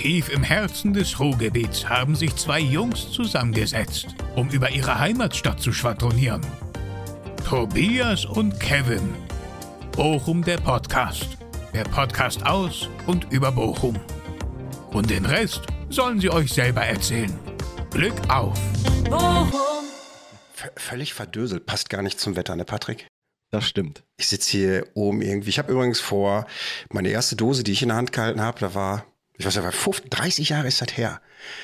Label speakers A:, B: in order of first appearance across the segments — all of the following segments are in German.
A: Tief im Herzen des Ruhrgebiets haben sich zwei Jungs zusammengesetzt, um über ihre Heimatstadt zu schwadronieren. Tobias und Kevin. Bochum der Podcast. Der Podcast aus und über Bochum. Und den Rest sollen sie euch selber erzählen. Glück auf!
B: V völlig verdöselt. Passt gar nicht zum Wetter, ne, Patrick?
C: Das stimmt.
B: Ich sitze hier oben irgendwie. Ich habe übrigens vor, meine erste Dose, die ich in der Hand gehalten habe, da war, ich weiß ja, 50, 30 Jahre ist das her.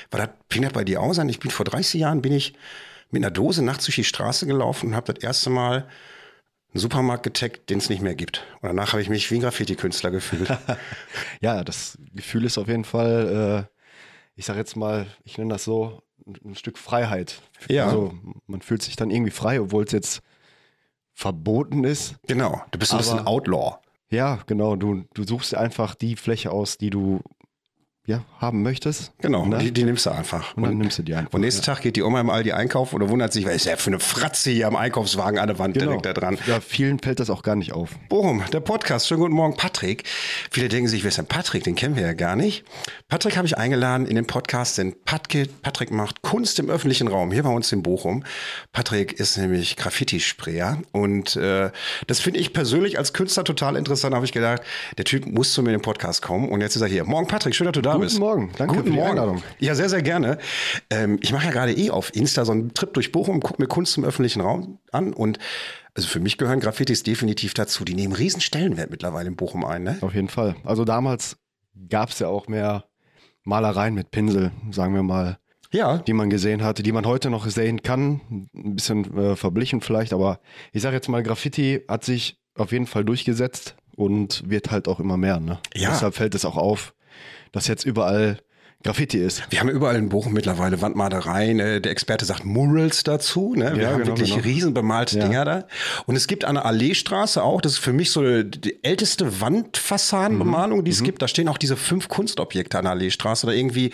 B: War das, fing das bei dir aus an? Ich bin vor 30 Jahren, bin ich mit einer Dose nachts durch die Straße gelaufen und habe das erste Mal einen Supermarkt getaggt, den es nicht mehr gibt. Und danach habe ich mich wie ein Graffiti-Künstler gefühlt.
C: Ja, das Gefühl ist auf jeden Fall, äh, ich sag jetzt mal, ich nenne das so, ein, Stück Freiheit.
B: Ja.
C: Also man fühlt sich dann irgendwie frei, obwohl es jetzt verboten ist.
B: genau, du bist ein bisschen Outlaw.
C: Ja, genau. Du, du suchst einfach die Fläche aus, die du ja, haben möchtest.
B: Genau,
C: Ne?
B: die, die nimmst du einfach.
C: Und dann nimmst du die einfach.
B: Und nächsten Tag geht die Oma im Aldi einkaufen oder wundert sich, was ist ja für eine Fratze hier am Einkaufswagen an der Wand
C: genau.
B: direkt da dran.
C: Ja, vielen fällt das auch gar nicht auf.
B: Bochum, der Podcast. Schönen guten Morgen, Patrick. Viele denken sich, wer ist denn Patrick? Den kennen wir ja gar nicht. Patrick habe ich eingeladen in den Podcast, denn Patrick macht Kunst im öffentlichen Raum hier bei uns in Bochum. Patrick ist nämlich Graffiti-Sprayer und äh, das finde ich persönlich als Künstler total interessant. Da habe ich gedacht, der Typ muss zu mir in den Podcast kommen und jetzt ist er hier. Morgen, Patrick, schön, dass du da
C: Guten
B: bist.
C: Morgen. Danke
B: Guten
C: für die
B: Morgen.
C: Einladung.
B: Ja, sehr, sehr gerne. Ähm, ich mache ja gerade eh auf Insta so einen Trip durch Bochum, gucke mir Kunst im öffentlichen Raum an und also für mich gehören Graffitis definitiv dazu. Die nehmen riesen Stellenwert mittlerweile in Bochum ein, ne?
C: Auf jeden Fall. Also damals gab es ja auch mehr Malereien mit Pinsel, sagen wir mal,
B: Ja.
C: die man gesehen hatte, die man heute noch sehen kann. Ein bisschen äh, verblichen vielleicht, aber ich sage jetzt mal, Graffiti hat sich auf jeden Fall durchgesetzt und wird halt auch immer mehr. Ne?
B: Ja.
C: Deshalb fällt es auch auf, dass jetzt überall Graffiti ist.
B: Wir haben überall in Bochum mittlerweile Wandmalereien. äh, Der Experte sagt Murals dazu. Ne? Wir
C: Ja,
B: haben
C: genau,
B: wirklich
C: genau.
B: riesen bemalte
C: Ja.
B: Dinger da. Und es gibt an der Alleestraße auch, das ist für mich so die älteste Wandfassadenbemalung,
C: Mhm.
B: die es gibt. Da stehen auch diese fünf Kunstobjekte an der Alleestraße oder irgendwie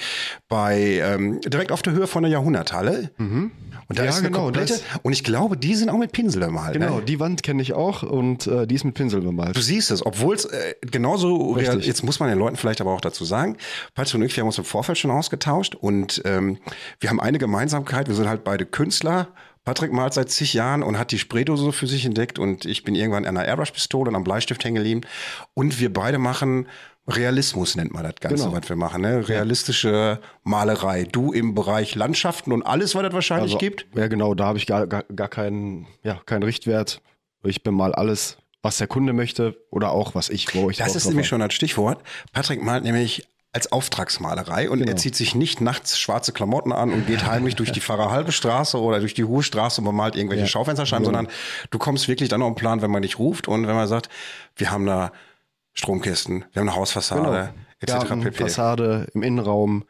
B: bei ähm, direkt auf der Höhe von der Jahrhunderthalle. Und da
C: Ja,
B: ist eine
C: genau,
B: komplette.
C: das-
B: Und ich glaube, die sind auch mit Pinsel bemalt.
C: Genau,
B: Ne?
C: die Wand kenne ich auch und äh, die ist mit Pinsel bemalt.
B: Du siehst es, obwohl es äh, genauso
C: Richtig.
B: jetzt muss man den Leuten vielleicht aber auch dazu sagen, Patrick und ich, wir haben uns im Vorfeld schon ausgetauscht und ähm, wir haben eine Gemeinsamkeit, wir sind halt beide Künstler. Patrick malt seit zig Jahren und hat die Spraydose für sich entdeckt und ich bin irgendwann an einer Airbrush-Pistole und am Bleistift hängen geblieben. Und wir beide machen Realismus, nennt man das Ganze,
C: Genau.
B: was wir machen. Ne? Realistische Malerei. Du im Bereich Landschaften und alles, was es wahrscheinlich
C: Also,
B: gibt.
C: Ja, genau, da habe ich gar, gar, gar keinen, ja, keinen Richtwert. Ich bemal alles, was der Kunde möchte oder auch was ich, wo ich
B: Das ist nämlich schon das Stichwort. Patrick malt nämlich als Auftragsmalerei und
C: Genau.
B: er zieht sich nicht nachts schwarze Klamotten an und geht heimlich durch die Pfarrerhalbe Straße oder durch die Hohe Straße und bemalt irgendwelche
C: Ja.
B: Schaufensterscheiben,
C: Genau.
B: sondern du kommst wirklich dann auf den Plan, wenn man dich ruft und wenn man sagt, wir haben da Stromkästen, wir haben eine Hausfassade, etc.
C: Genau. Garten,
B: pp.
C: Fassade, im Innenraum,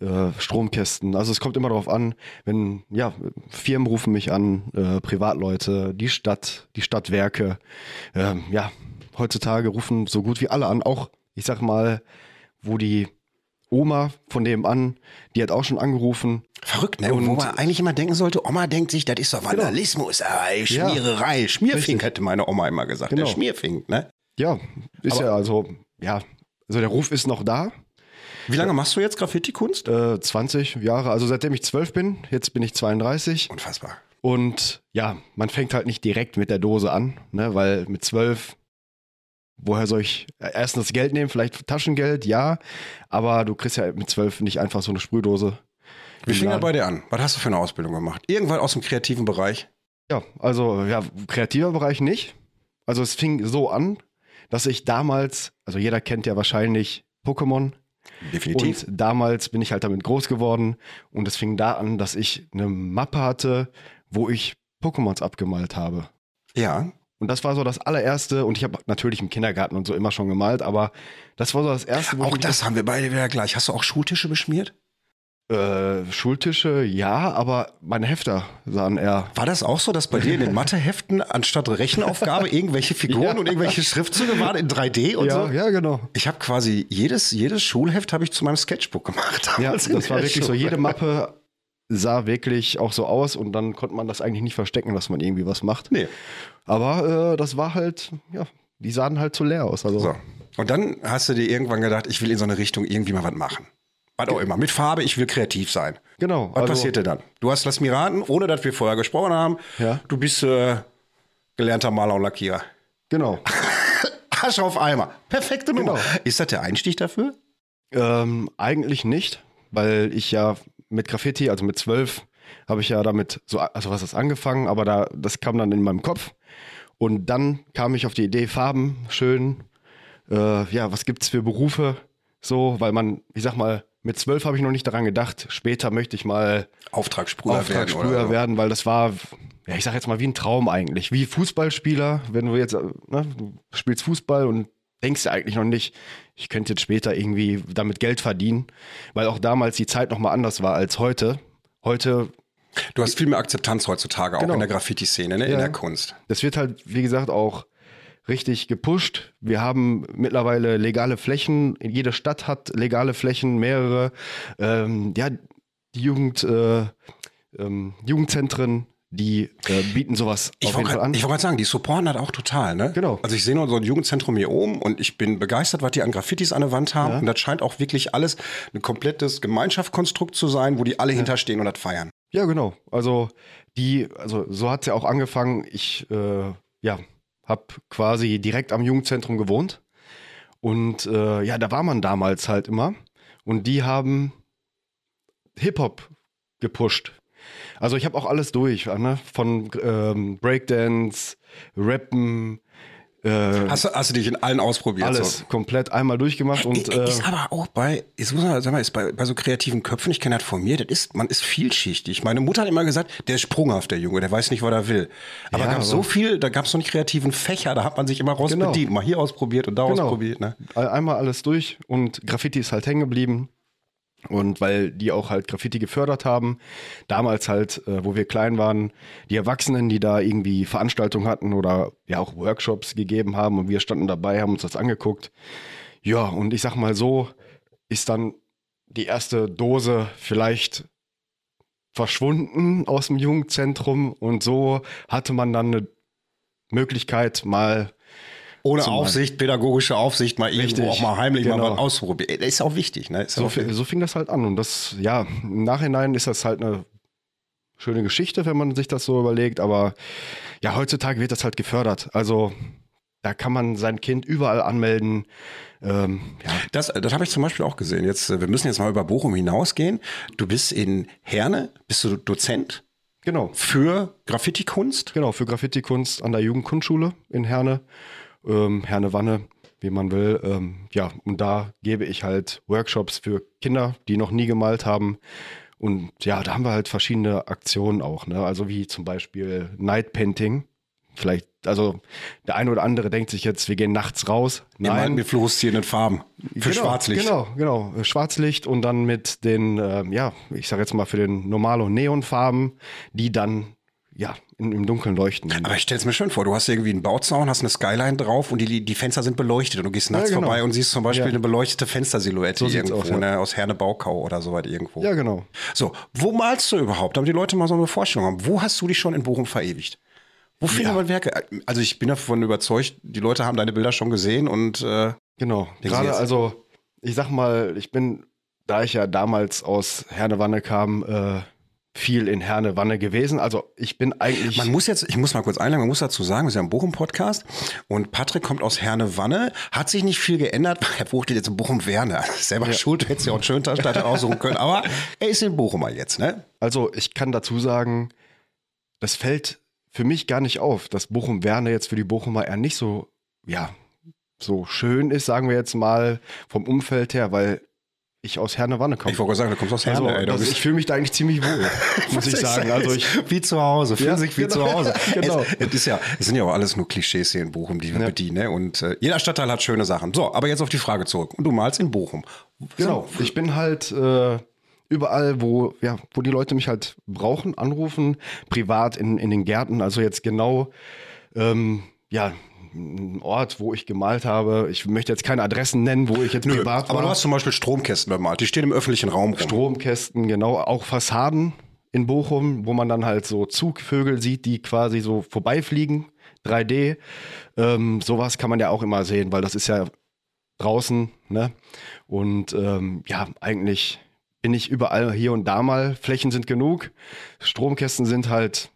C: äh, Stromkästen. Also es kommt immer darauf an, wenn, ja, Firmen rufen mich an, äh, Privatleute, die Stadt, die Stadtwerke. Ähm, ja, heutzutage rufen so gut wie alle an. Auch, ich sag mal, wo die Oma von dem an, die hat auch schon angerufen.
B: Verrückt, ne?
C: Und-
B: Wo man eigentlich immer denken sollte, Oma denkt sich, das ist doch Vandalismus, aber
C: Ja.
B: Schmiererei, Schmierfink,
C: Richtig.
B: hätte meine Oma immer gesagt.
C: Genau.
B: Der Schmierfink, ne?
C: Ja, ist
B: Aber-
C: ja also, ja, also der Ruf ist noch da.
B: Wie lange machst du jetzt Graffiti-Kunst?
C: Äh, 20 Jahre, also seitdem ich 12 bin, jetzt bin ich 32.
B: Unfassbar.
C: Und ja, man fängt halt nicht direkt mit der Dose an, ne, weil mit 12, woher soll ich äh, erstens das Geld nehmen? Vielleicht Taschengeld, ja, aber du kriegst ja mit 12 nicht einfach so eine Sprühdose.
B: Wie fing
C: Laden.
B: bei dir an? Was hast du für eine Ausbildung gemacht? Irgendwann aus dem kreativen Bereich?
C: Ja, also ja, kreativer Bereich nicht. Also es fing so an, dass ich damals, also jeder kennt ja wahrscheinlich Pokémon.
B: Definitiv.
C: Und damals bin ich halt damit groß geworden und es fing da an, dass ich eine Mappe hatte, wo ich Pokémons abgemalt habe.
B: ja.
C: Und das war so das allererste, und ich habe natürlich im Kindergarten und so immer schon gemalt, aber das war so das erste, wo
B: Auch das haben wir beide wieder gleich. Hast du auch Schultische beschmiert?
C: äh, Schultische, ja, aber meine Hefter sahen eher.
B: War das auch so, dass bei dir in den Matheheften anstatt Rechenaufgabe irgendwelche Figuren
C: Ja.
B: und irgendwelche Schriftzüge waren in 3D und
C: ja,
B: so?
C: ja, genau.
B: Ich habe quasi jedes, jedes Schulheft habe ich zu meinem Sketchbook gemacht.
C: Ja, das war wirklich so.
B: Schule.
C: Jede Mappe sah wirklich auch so aus und dann konnte man das eigentlich nicht verstecken, dass man irgendwie was macht.
B: Nee.
C: Aber äh, das war halt, ja, die sahen halt zu leer aus. Also
B: So. Und dann hast du dir irgendwann gedacht, ich will in so eine Richtung irgendwie mal was machen. Was auch immer. Mit Farbe, ich will kreativ sein.
C: Genau.
B: Was
C: also-
B: passierte dann? Du hast Lass mir raten, ohne dass wir vorher gesprochen haben.
C: Ja.
B: Du bist äh, gelernter Maler und Lackierer.
C: Genau.
B: Arsch auf Eimer. Perfekte Nummer.
C: Genau.
B: Ist das der Einstieg dafür?
C: Ähm, eigentlich nicht, weil ich ja mit Graffiti, also mit zwölf, habe ich ja damit so, also was ist angefangen, aber da, das kam dann in meinem Kopf. Und dann kam ich auf die Idee, Farben, schön, äh, ja, was gibt's für Berufe? So, weil man, ich sag mal, mit zwölf habe ich noch nicht daran gedacht. Später möchte ich mal
B: Auftragssprüher,
C: Auftragssprüher
B: werden.
C: werden, weil das war, ja, ich sag jetzt mal wie ein Traum eigentlich. Wie Fußballspieler, wenn du jetzt, äh, ne, du spielst Fußball und denkst ja eigentlich noch nicht, ich könnte jetzt später irgendwie damit Geld verdienen, weil auch damals die Zeit nochmal anders war als heute. Heute,
B: Du hast viel mehr Akzeptanz heutzutage, auch
C: Genau.
B: in der Graffiti-Szene, ne? in
C: Ja.
B: der Kunst.
C: das wird halt, wie gesagt, auch richtig gepusht. Wir haben mittlerweile legale Flächen, jede Stadt hat legale Flächen, mehrere. Ähm, ja, die Jugend, äh, ähm, Jugendzentren, die äh, bieten sowas
B: Ich
C: auf jeden Fall an.
B: ich wollte gerade sagen, die supporten das auch total, ne?
C: Genau.
B: Also ich sehe nur so ein Jugendzentrum hier oben und ich bin begeistert, was die an Graffitis an der Wand haben.
C: Ja.
B: Und das scheint auch wirklich alles ein komplettes Gemeinschaftskonstrukt zu sein, wo die alle hinterstehen und das feiern.
C: Ja, genau. Also die, also so hat's ja auch angefangen. Ich, äh, ja, habe quasi direkt am Jugendzentrum gewohnt und äh, ja, da war man damals halt immer und die haben Hip Hop gepusht. Also ich habe auch alles durch, ne? von ähm, Breakdance, Rappen, äh,
B: Hast du, hast du dich in allen ausprobiert?
C: alles
B: So?
C: komplett einmal durchgemacht und
B: Ä-
C: äh,
B: ist aber auch bei, ist, muss man, sag mal, ist bei, bei so kreativen Köpfen, ich kenne das von mir, das ist, man ist vielschichtig. Meine Mutter hat immer gesagt, der ist sprunghaft, der Junge, der weiß nicht, was er will. Aber
C: Ja,
B: gab so viel, da gab es so einen kreativen Fächer, da hat man sich immer raus
C: Genau.
B: bedient, mal hier ausprobiert und da
C: Genau.
B: ausprobiert. Ne?
C: Ein- Einmal alles durch und Graffiti ist halt hängen geblieben. Und weil die auch halt Graffiti gefördert haben, damals halt, äh, wo wir klein waren, die Erwachsenen, die da irgendwie Veranstaltungen hatten oder ja auch Workshops gegeben haben und wir standen dabei, haben uns das angeguckt. Ja, und ich sag mal so, ist dann die erste Dose vielleicht verschwunden aus dem Jugendzentrum und so hatte man dann eine Möglichkeit, mal
B: Ohne Aufsicht, pädagogische Aufsicht, mal irgendwo
C: Richtig,
B: auch mal heimlich mal
C: genau.
B: was ausprobieren. Das ist auch wichtig, ne? Ist
C: So,
B: auch
C: so fing das halt an. Und das, ja, im Nachhinein ist das halt eine schöne Geschichte, wenn man sich das so überlegt. Aber ja, heutzutage wird das halt gefördert. Also da kann man sein Kind überall anmelden. Ähm, ja,
B: Das, das habe ich zum Beispiel auch gesehen. Jetzt, wir müssen jetzt mal über Bochum hinausgehen. Du bist in Herne, bist du Dozent
C: genau.
B: für Graffiti-Kunst.
C: Genau, für Graffiti-Kunst an der Jugendkunstschule in Herne. Ähm, Herne Wanne, wie man will. Ähm, ja, und da gebe ich halt Workshops für Kinder, die noch nie gemalt haben. Und ja, da haben wir halt verschiedene Aktionen auch, ne? Also wie zum Beispiel Night Painting. Vielleicht, also der eine oder andere denkt sich jetzt, wir gehen nachts raus.
B: Wir meinen mit fluoreszierenden Farben. Für
C: genau,
B: Schwarzlicht.
C: Genau, genau. Schwarzlicht und dann mit den, ähm, ja, ich sag jetzt mal für den Normalo Neonfarben, die dann ja in, im Dunkeln leuchten.
B: Aber ich stelle es mir schön vor, du hast irgendwie einen Bauzaun, hast eine Skyline drauf und die, die Fenster sind beleuchtet und du gehst nachts
C: Ja, genau.
B: vorbei und siehst zum Beispiel
C: Ja.
B: eine beleuchtete Fenstersilhouette
C: So
B: irgendwo,
C: aus, ja.
B: ne, aus Herne Baukau oder so weit irgendwo.
C: Ja, genau.
B: So, wo malst du überhaupt, damit die Leute mal so eine Vorstellung haben? Wo hast du dich schon in Bochum verewigt? Wo findet man Werke? Also ich bin davon überzeugt, die Leute haben deine Bilder schon gesehen und äh,
C: Genau. Gerade also, ich sag mal, ich bin, da ich ja damals aus Hernewanne kam, äh, viel in Hernewanne gewesen. Also ich bin eigentlich.
B: Man muss jetzt, ich muss mal kurz einladen, man muss dazu sagen, wir sind ja im Bochum-Podcast und Patrick kommt aus Herne-Wanne, hat sich nicht viel geändert, er wohnt jetzt in Bochum-Werne. Selber schuld, du hättest ja auch einen schönen Stadt aussuchen können, aber er ist in Bochumer jetzt, ne?
C: Also ich kann dazu sagen, das fällt für mich gar nicht auf, dass Bochum-Werne jetzt für die Bochumer eher nicht so, ja, so schön ist, sagen wir jetzt mal vom Umfeld her, weil ich aus Herne-Wanne komme.
B: Ich wollte gerade sagen, du kommst aus
C: Also,
B: Herne, ey. Du
C: das, ich fühle mich da eigentlich ziemlich wohl, muss ich sagen. Also ich,
B: wie zu Hause, fühlen
C: Ja,
B: sich wie
C: genau.
B: zu Hause.
C: Genau.
B: Es, es, ist ja, es sind ja auch alles nur Klischees hier in Bochum, die wir
C: Ja.
B: bedienen. Ne? Und äh, jeder Stadtteil hat schöne Sachen. So, aber jetzt auf die Frage zurück. Und du malst in Bochum.
C: Genau. Ich bin halt äh, überall, wo, ja, wo die Leute mich halt brauchen, anrufen, privat in, in den Gärten. Also jetzt genau, ähm, ja, ein Ort, wo ich gemalt habe. Ich möchte jetzt keine Adressen nennen, wo ich jetzt
B: Nö,
C: privat
B: aber
C: war.
B: du hast zum Beispiel Stromkästen bemalt. Die stehen im öffentlichen Raum rum.
C: Stromkästen, genau, auch Fassaden in Bochum, wo man dann halt so Zugvögel sieht, die quasi so vorbeifliegen, 3D. Ähm, sowas kann man ja auch immer sehen, weil das ist ja draußen, ne? Und ähm, ja, eigentlich bin ich überall hier und da mal. Flächen sind genug. Stromkästen sind halt,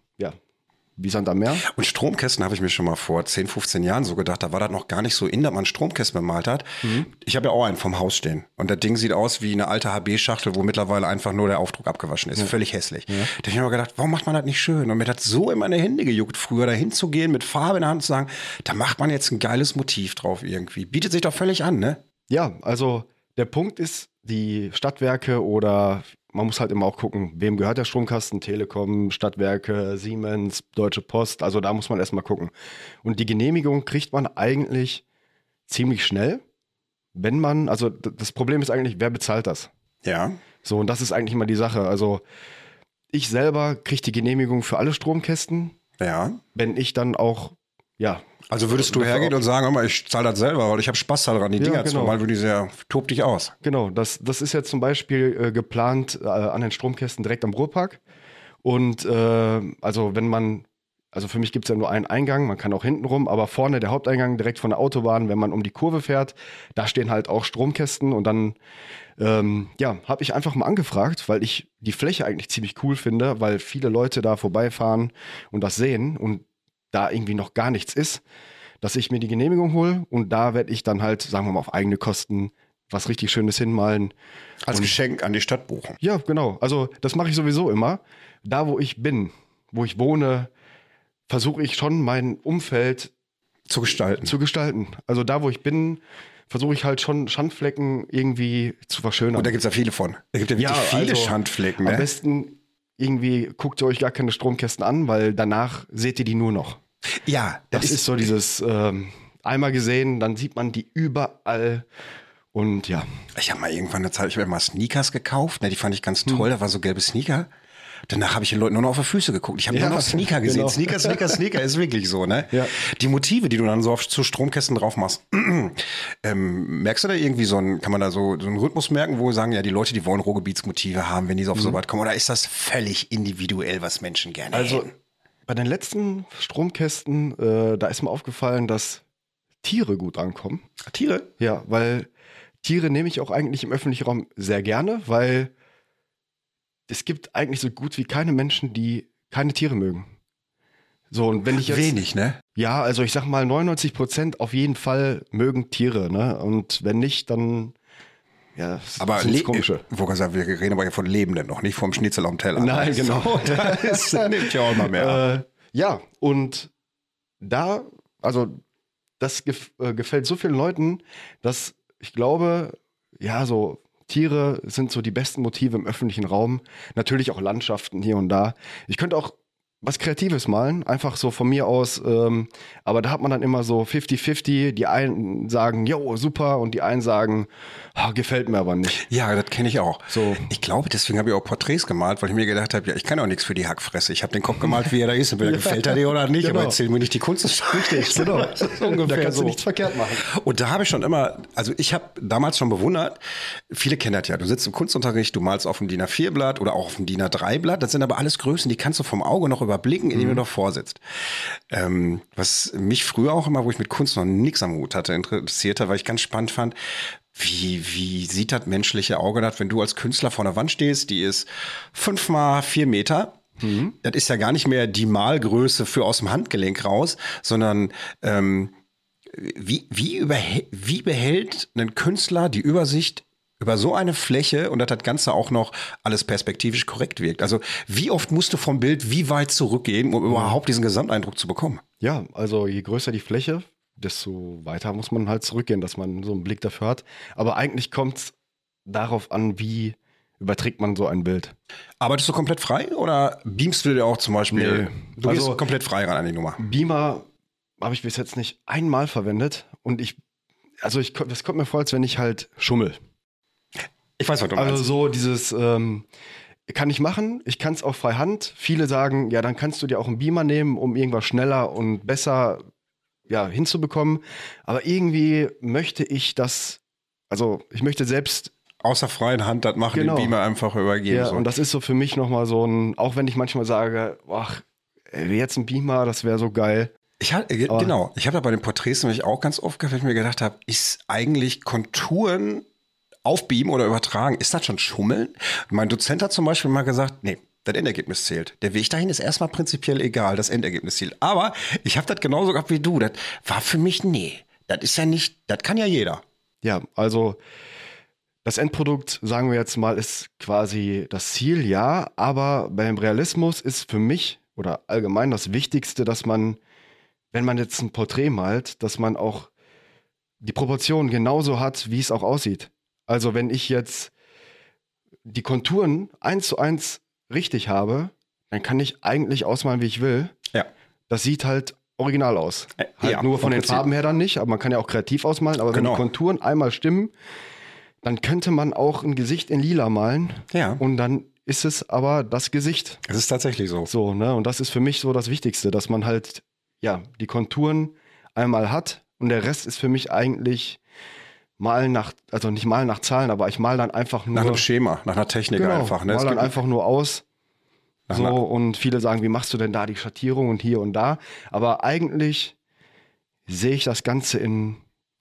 C: wie Sand am Meer.
B: Und Stromkästen habe ich mir schon mal vor 10, 15 Jahren so gedacht, da war das noch gar nicht so in, dass man Stromkästen bemalt hat.
C: Mhm.
B: Ich habe ja auch einen vom Haus stehen. Und das Ding sieht aus wie eine alte HB-Schachtel, wo mittlerweile einfach nur der Aufdruck abgewaschen ist. Völlig hässlich. Da habe ich mir mal gedacht, warum macht man das nicht schön? Und mir hat so in meine Hände gejuckt, früher dahin zu gehen, mit Farbe in der Hand zu sagen, da macht man jetzt ein geiles Motiv drauf irgendwie. Bietet sich doch völlig an, ne?
C: Ja, also der Punkt ist, die Stadtwerke oder man muss halt immer auch gucken, wem gehört der Stromkasten, Telekom, Stadtwerke, Siemens, Deutsche Post, also da muss man erstmal gucken. Und die Genehmigung kriegt man eigentlich ziemlich schnell, wenn man, also das Problem ist eigentlich, wer bezahlt das?
B: Ja.
C: So, und das ist eigentlich immer die Sache. Also ich selber kriege die Genehmigung für alle Stromkästen,
B: Ja.
C: wenn ich dann auch, ja,
B: Also würdest du hergehen und sagen, hör mal, ich zahle das selber, weil ich habe Spaß daran, die
C: Ja,
B: Dinger zu
C: genau.
B: malen, würde ich sagen, tob dich aus.
C: Genau, das, das ist jetzt zum Beispiel äh, geplant äh, an den Stromkästen direkt am Ruhrpark. Und äh, also wenn man, also für mich gibt es ja nur einen Eingang, man kann auch hinten rum, aber vorne der Haupteingang direkt von der Autobahn, wenn man um die Kurve fährt, da stehen halt auch Stromkästen und dann ähm, ja, habe ich einfach mal angefragt, weil ich die Fläche eigentlich ziemlich cool finde, weil viele Leute da vorbeifahren und das sehen und da irgendwie noch gar nichts ist, dass ich mir die Genehmigung hole und da werde ich dann halt, sagen wir mal, auf eigene Kosten was richtig Schönes hinmalen.
B: Als
C: Und-
B: Geschenk an die Stadt Bochum.
C: Ja, genau. Also das mache ich sowieso immer. Da, wo ich bin, wo ich wohne, versuche ich schon mein Umfeld
B: Zu gestalten.
C: zu gestalten. Also da, wo ich bin, versuche ich halt schon Schandflecken irgendwie zu verschönern.
B: Und da gibt es ja viele von. Da gibt ja wirklich
C: Ja,
B: viele
C: also,
B: Schandflecken.
C: Am
B: Ne?
C: besten irgendwie guckt ihr euch gar keine Stromkästen an, weil danach seht ihr die nur noch.
B: Ja,
C: Das, ist, so dieses ähm, einmal gesehen, dann sieht man die überall und ja.
B: Ich habe mal irgendwann eine Zeit, ich habe mal Sneakers gekauft, ne, die fand ich ganz
C: Hm.
B: toll, da war so gelbe Sneaker. Danach habe ich den Leuten nur noch auf die Füße geguckt. Ich habe
C: Ja,
B: nur noch Sneaker gesehen.
C: genau.
B: Sneaker, Sneaker, Sneaker ist wirklich so, ne?
C: Ja.
B: Die Motive, die du dann so auf zu Stromkästen drauf machst, ähm, merkst du da irgendwie so ein, kann man da so, so einen Rhythmus merken, wo wir sagen, ja, die Leute, die wollen Ruhrgebietsmotive haben, wenn die so auf so weit kommen, oder ist das völlig individuell, was Menschen gerne
C: Mhm. Also
B: hätten?
C: bei den letzten Stromkästen, äh, da ist mir aufgefallen, dass Tiere gut ankommen.
B: Tiere?
C: Ja, weil Tiere nehme ich auch eigentlich im öffentlichen Raum sehr gerne, weil es gibt eigentlich so gut wie keine Menschen, die keine Tiere mögen. So, und wenn ich jetzt.
B: Wenig, ne?
C: Ja, also ich sag mal, 99 Prozent auf jeden Fall mögen Tiere, ne? Und wenn nicht, dann. Ja, das
B: Aber le-
C: komische.
B: Wo gesagt, wir reden aber hier von Lebenden noch, nicht vom Schnitzel am Teller.
C: Nein, genau.
B: Das nimmt ja auch immer mehr.
C: Äh, ja, und da, also das gef äh, gefällt so vielen Leuten, dass ich glaube, ja, so Tiere sind so die besten Motive im öffentlichen Raum. Natürlich auch Landschaften hier und da. Ich könnte auch was Kreatives malen, einfach so von mir aus. Ähm, aber da hat man dann immer so 50-50. Die einen sagen, jo, super, und die einen sagen, ah, gefällt mir aber nicht.
B: Ja, das kenne ich auch.
C: So.
B: Ich glaube, deswegen habe ich auch Porträts gemalt, weil ich mir gedacht habe, ja, ich kann auch nichts für die Hackfresse. Ich habe den Kopf gemalt, wie er da ist. Entweder gefällt er dir oder nicht,
C: Genau.
B: aber erzähl mir nicht die Kunst. Richtig,
C: Genau.
B: Das ist ungefähr
C: da kannst
B: so.
C: du nichts verkehrt machen.
B: Und da habe ich schon immer, also ich habe damals schon bewundert, viele kennen das ja, du sitzt im Kunstunterricht, du malst auf dem DIN A4-Blatt oder auch auf dem DIN A3-Blatt, das sind aber alles Größen, die kannst du vom Auge noch überblicken, indem du davor sitzt. Ähm, was mich früher auch immer, wo ich mit Kunst noch nichts am Hut hatte, interessierte, weil ich ganz spannend fand, wie, wie sieht das menschliche Auge das, wenn du als Künstler vor der Wand stehst, die ist fünf mal vier Meter, das ist ja gar nicht mehr die Malgröße für aus dem Handgelenk raus, sondern ähm, wie, wie, wie behält ein Künstler die Übersicht über so eine Fläche und dass das Ganze auch noch alles perspektivisch korrekt wirkt? Also wie oft musst du vom Bild wie weit zurückgehen, um überhaupt diesen Gesamteindruck zu bekommen?
C: Ja, also je größer die Fläche, desto weiter muss man halt zurückgehen, dass man so einen Blick dafür hat. Aber eigentlich kommt es darauf an, wie überträgt man so ein Bild.
B: Arbeitest du komplett frei oder beamst du dir auch zum Beispiel?
C: Nee.
B: Du
C: Also-
B: gehst komplett frei ran an die Nummer.
C: Beamer habe ich bis jetzt nicht einmal verwendet und ich, also ich, das kommt mir vor, als wenn ich halt schummel.
B: Ich weiß, was du
C: Also
B: meinst.
C: so dieses, ähm, kann ich machen, ich kann es auch frei Hand. Viele sagen, ja, dann kannst du dir auch einen Beamer nehmen, um irgendwas schneller und besser ja, hinzubekommen. Aber irgendwie möchte ich das, also ich möchte selbst
B: Außer freien Hand das machen,
C: Genau.
B: den Beamer einfach übergeben.
C: Ja,
B: so.
C: und das ist so für mich nochmal so ein, auch wenn ich manchmal sage, ach, ey, jetzt ein Beamer, das wäre so geil.
B: Ich hab, genau, ich habe da bei den Porträts nämlich auch ganz oft gehabt, weil ich mir gedacht habe, ist eigentlich Konturen aufbeamen oder übertragen, ist das schon Schummeln? Mein Dozent hat zum Beispiel mal gesagt, nee, das Endergebnis zählt. Der Weg dahin ist erstmal prinzipiell egal, das Endergebnis zählt. Aber ich habe das genauso gehabt wie du. Das war für mich, nee, das ist ja nicht, das kann ja jeder.
C: Ja, also das Endprodukt, sagen wir jetzt mal, ist quasi das Ziel, ja, aber beim Realismus ist für mich oder allgemein das Wichtigste, dass man, wenn man jetzt ein Porträt malt, dass man auch die Proportionen genauso hat, wie es auch aussieht. Also wenn ich jetzt die Konturen eins zu eins richtig habe, dann kann ich eigentlich ausmalen, wie ich will.
B: Ja.
C: Das sieht halt original aus.
B: Äh,
C: Halt
B: ja,
C: nur von den. Farben her dann nicht, aber man kann ja auch kreativ ausmalen. Aber wenn
B: Genau.
C: die Konturen einmal stimmen, dann könnte man auch ein Gesicht in lila malen.
B: Ja.
C: Und dann ist es aber das Gesicht.
B: Es ist tatsächlich so.
C: So, ne? Und das ist für mich so das Wichtigste, dass man halt, ja, die Konturen einmal hat und der Rest ist für mich eigentlich malen nach, also nicht malen nach Zahlen, aber ich mal dann einfach nur.
B: Nach einem Schema, nach einer Technik
C: genau,
B: einfach. Ne?
C: Mal dann einfach nur aus. So,
B: einer-
C: und viele sagen, wie machst du denn da die Schattierung und hier und da? Aber eigentlich sehe ich das Ganze in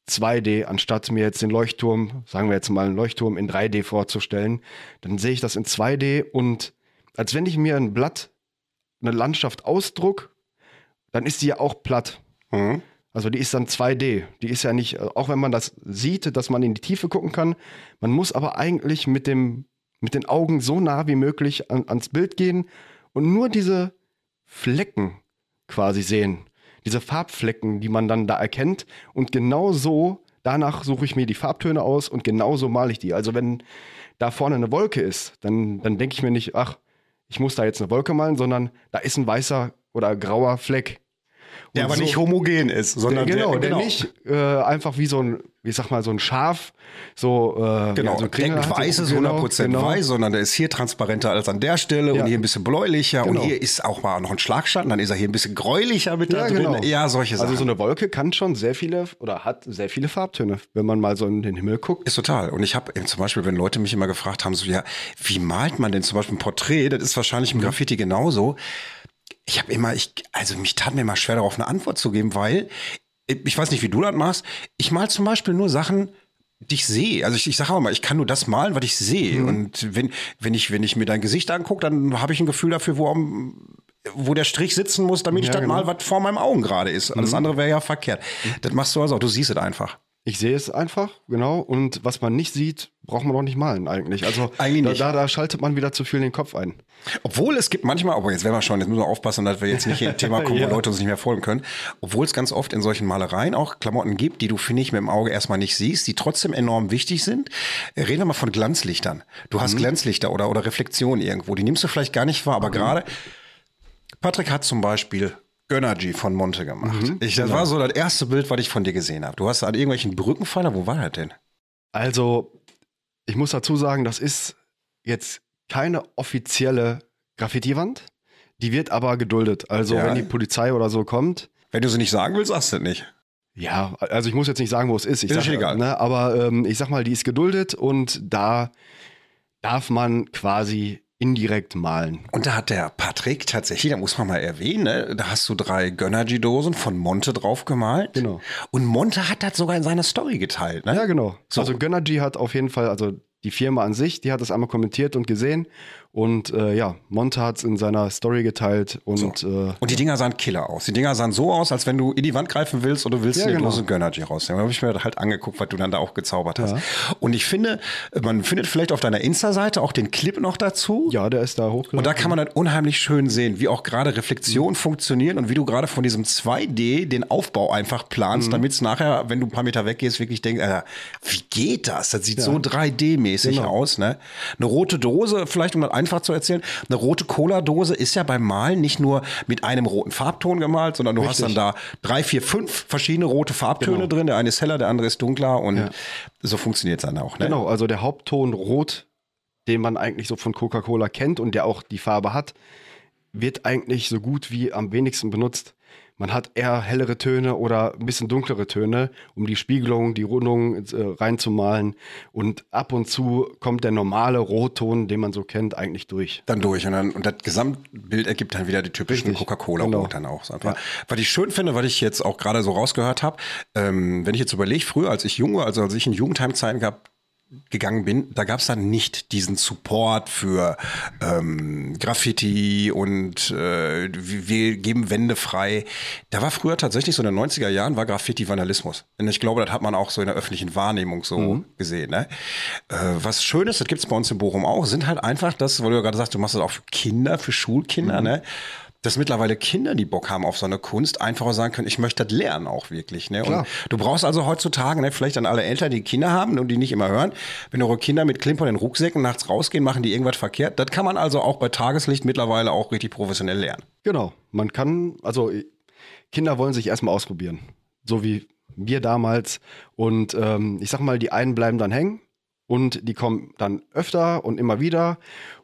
C: 2D, anstatt mir jetzt den Leuchtturm, sagen wir jetzt mal einen Leuchtturm in 3D vorzustellen, dann sehe ich das in 2D und als wenn ich mir ein Blatt, eine Landschaft ausdruck, dann ist die ja auch platt.
B: Mhm.
C: Also die ist dann 2D. Die ist ja nicht, auch wenn man das sieht, dass man in die Tiefe gucken kann, man muss aber eigentlich mit, dem, mit den Augen so nah wie möglich an, ans Bild gehen und nur diese Flecken quasi sehen. Diese Farbflecken, die man dann da erkennt. Und genau so, danach suche ich mir die Farbtöne aus und genau so male ich die. Also wenn da vorne eine Wolke ist, dann, dann denke ich mir nicht, ach, ich muss da jetzt eine Wolke malen, sondern da ist ein weißer oder grauer Fleck.
B: Der aber
C: so-
B: nicht homogen ist, sondern
C: der, genau,
B: der,
C: der nicht äh, einfach wie so ein, ich sag mal, so ein Schaf, so, äh,
B: Genau,
C: ja, so
B: deckend weiß ist
C: genau,
B: 100%
C: genau.
B: weiß, sondern der ist hier transparenter als an der Stelle
C: Ja.
B: und hier ein bisschen bläulicher
C: Genau.
B: und hier ist auch mal noch ein Schlagschatten, dann ist er hier ein bisschen gräulicher mit da
C: Ja,
B: drin.
C: genau.
B: Ja, solche Sachen.
C: Also so eine Wolke kann schon sehr viele oder hat sehr viele Farbtöne, wenn man mal so in den Himmel guckt.
B: Ist total. Und ich habe zum Beispiel, wenn Leute mich immer gefragt haben, so ja, wie malt man denn zum Beispiel ein Porträt? Das ist wahrscheinlich im Graffiti genauso. Ich habe immer, ich, also mich tat mir immer schwer darauf eine Antwort zu geben, weil ich weiß nicht, wie du das machst. Ich mal zum Beispiel nur Sachen, die ich sehe. Also ich, ich sage auch mal, ich kann nur das malen, was ich sehe.
C: Mhm.
B: Und wenn, wenn ich, wenn ich mir dein Gesicht angucke, dann habe ich ein Gefühl dafür, wo, wo der Strich sitzen muss, damit ich
C: Ja,
B: das
C: genau.
B: mal, was vor meinen Augen gerade ist. Alles andere wäre ja verkehrt. Das machst du also auch, du siehst es einfach.
C: Ich sehe es einfach, genau. Und was man nicht sieht, braucht man auch nicht malen eigentlich. Also
B: Eigentlich
C: da. Da, da schaltet man wieder zu viel den Kopf ein.
B: Obwohl es gibt manchmal, aber jetzt werden wir schon, jetzt müssen wir aufpassen, dass wir jetzt nicht hier ein Thema kommen,
C: Ja.
B: wo Leute uns nicht mehr folgen können. Obwohl es ganz oft in solchen Malereien auch Klamotten gibt, die du, finde ich, mit dem Auge erstmal nicht siehst, die trotzdem enorm wichtig sind. Reden wir mal von Glanzlichtern. Du hast Glanzlichter oder, oder Reflexionen irgendwo. Die nimmst du vielleicht gar nicht wahr, aber gerade Patrick hat zum Beispiel Gönnergy von Monte gemacht. ich, das war so das erste Bild, was ich von dir gesehen habe. Du hast an irgendwelchen Brückenpfeiler, wo war das denn?
C: Also, ich muss dazu sagen, das ist jetzt keine offizielle Graffiti-Wand. Die wird aber geduldet. Also,
B: Ja.
C: wenn die Polizei oder so kommt,
B: Wenn du sie nicht sagen willst, sagst du es nicht.
C: Ja, also ich muss jetzt nicht sagen, wo es ist. Ich
B: Ist
C: sag,
B: egal.
C: Ne, aber ähm, ich sag mal, die ist geduldet und da darf man quasi indirekt malen.
B: Und da hat der Patrick tatsächlich, da muss man mal erwähnen, ne, da hast du drei Gönnergy-Dosen von Monte drauf gemalt.
C: Genau.
B: Und Monte hat das sogar in seiner Story geteilt. Ne?
C: Ja, genau.
B: So.
C: Also Gönnergy hat auf jeden Fall, also die Firma an sich, die hat das einmal kommentiert und gesehen. Und äh, ja, Monte hat es in seiner Story geteilt und äh,
B: Und die Dinger sahen killer aus. Die Dinger sahen so aus, als wenn du in die Wand greifen willst oder du willst
C: Ja,
B: eine
C: genau.
B: Dose Gönnergy rausnehmen. Da habe ich mir halt angeguckt, was du dann da auch gezaubert hast. Und ich finde, man findet vielleicht auf deiner Insta-Seite auch den Clip noch dazu.
C: ja, der ist da hochgeladen.
B: Und da kann man dann unheimlich schön sehen, wie auch gerade Reflexionen funktionieren und wie du gerade von diesem 2D den Aufbau einfach planst, damit es nachher, wenn du ein paar Meter weggehst, wirklich denkst, Alter, wie geht das? Das sieht so 3D-mäßig
C: Genau.
B: aus, ne? Eine rote Dose, vielleicht um das einfach zu erzählen, eine rote Cola-Dose ist ja beim Malen nicht nur mit einem roten Farbton gemalt, sondern du hast dann
C: Richtig.
B: da drei, vier, fünf verschiedene rote Farbtöne
C: Genau.
B: drin. Der eine ist heller, der andere ist dunkler und
C: Ja.
B: so funktioniert es dann auch, ne?
C: Genau, also der Hauptton Rot, den man eigentlich so von Coca-Cola kennt und der auch die Farbe hat, wird eigentlich so gut wie am wenigsten benutzt. Man hat eher hellere Töne oder ein bisschen dunklere Töne, um die Spiegelung, die Rundung äh, reinzumalen. Und ab und zu kommt der normale Rotton, den man so kennt, eigentlich durch.
B: dann durch und dann und das Gesamtbild ergibt dann wieder die typischen
C: Richtig,
B: Coca-Cola
C: genau.
B: Dann auch so einfach. Was ich schön finde, was ich jetzt auch gerade so rausgehört habe, ähm, wenn ich jetzt überlege, früher als ich jung war, also als ich in Jugendheimzeiten gab, gegangen bin, da gab es dann nicht diesen Support für ähm, Graffiti und äh, wir geben Wände frei. Da war früher tatsächlich so in den 90er Jahren war Graffiti Vandalismus. Und ich glaube, das hat man auch so in der öffentlichen Wahrnehmung so mhm. gesehen. Ne? Äh, was schön ist, das gibt es bei uns in Bochum auch, sind halt einfach das, weil du ja gerade sagst, du machst das auch für Kinder, für Schulkinder, mhm. ne? Dass mittlerweile Kinder, die Bock haben auf so eine Kunst, einfacher sagen können, ich möchte das lernen auch wirklich. Ne? Und du brauchst also heutzutage, ne, vielleicht an alle Eltern, die Kinder haben und die nicht immer hören, wenn eure Kinder mit klimpernden Rucksäcken nachts rausgehen, machen die irgendwas verkehrt. Das kann man also auch bei Tageslicht mittlerweile auch richtig professionell lernen.
C: Genau. Man kann, also Kinder wollen sich erstmal ausprobieren. So wie wir damals. Und ähm, ich sag mal, die einen bleiben dann hängen und die kommen dann öfter und immer wieder.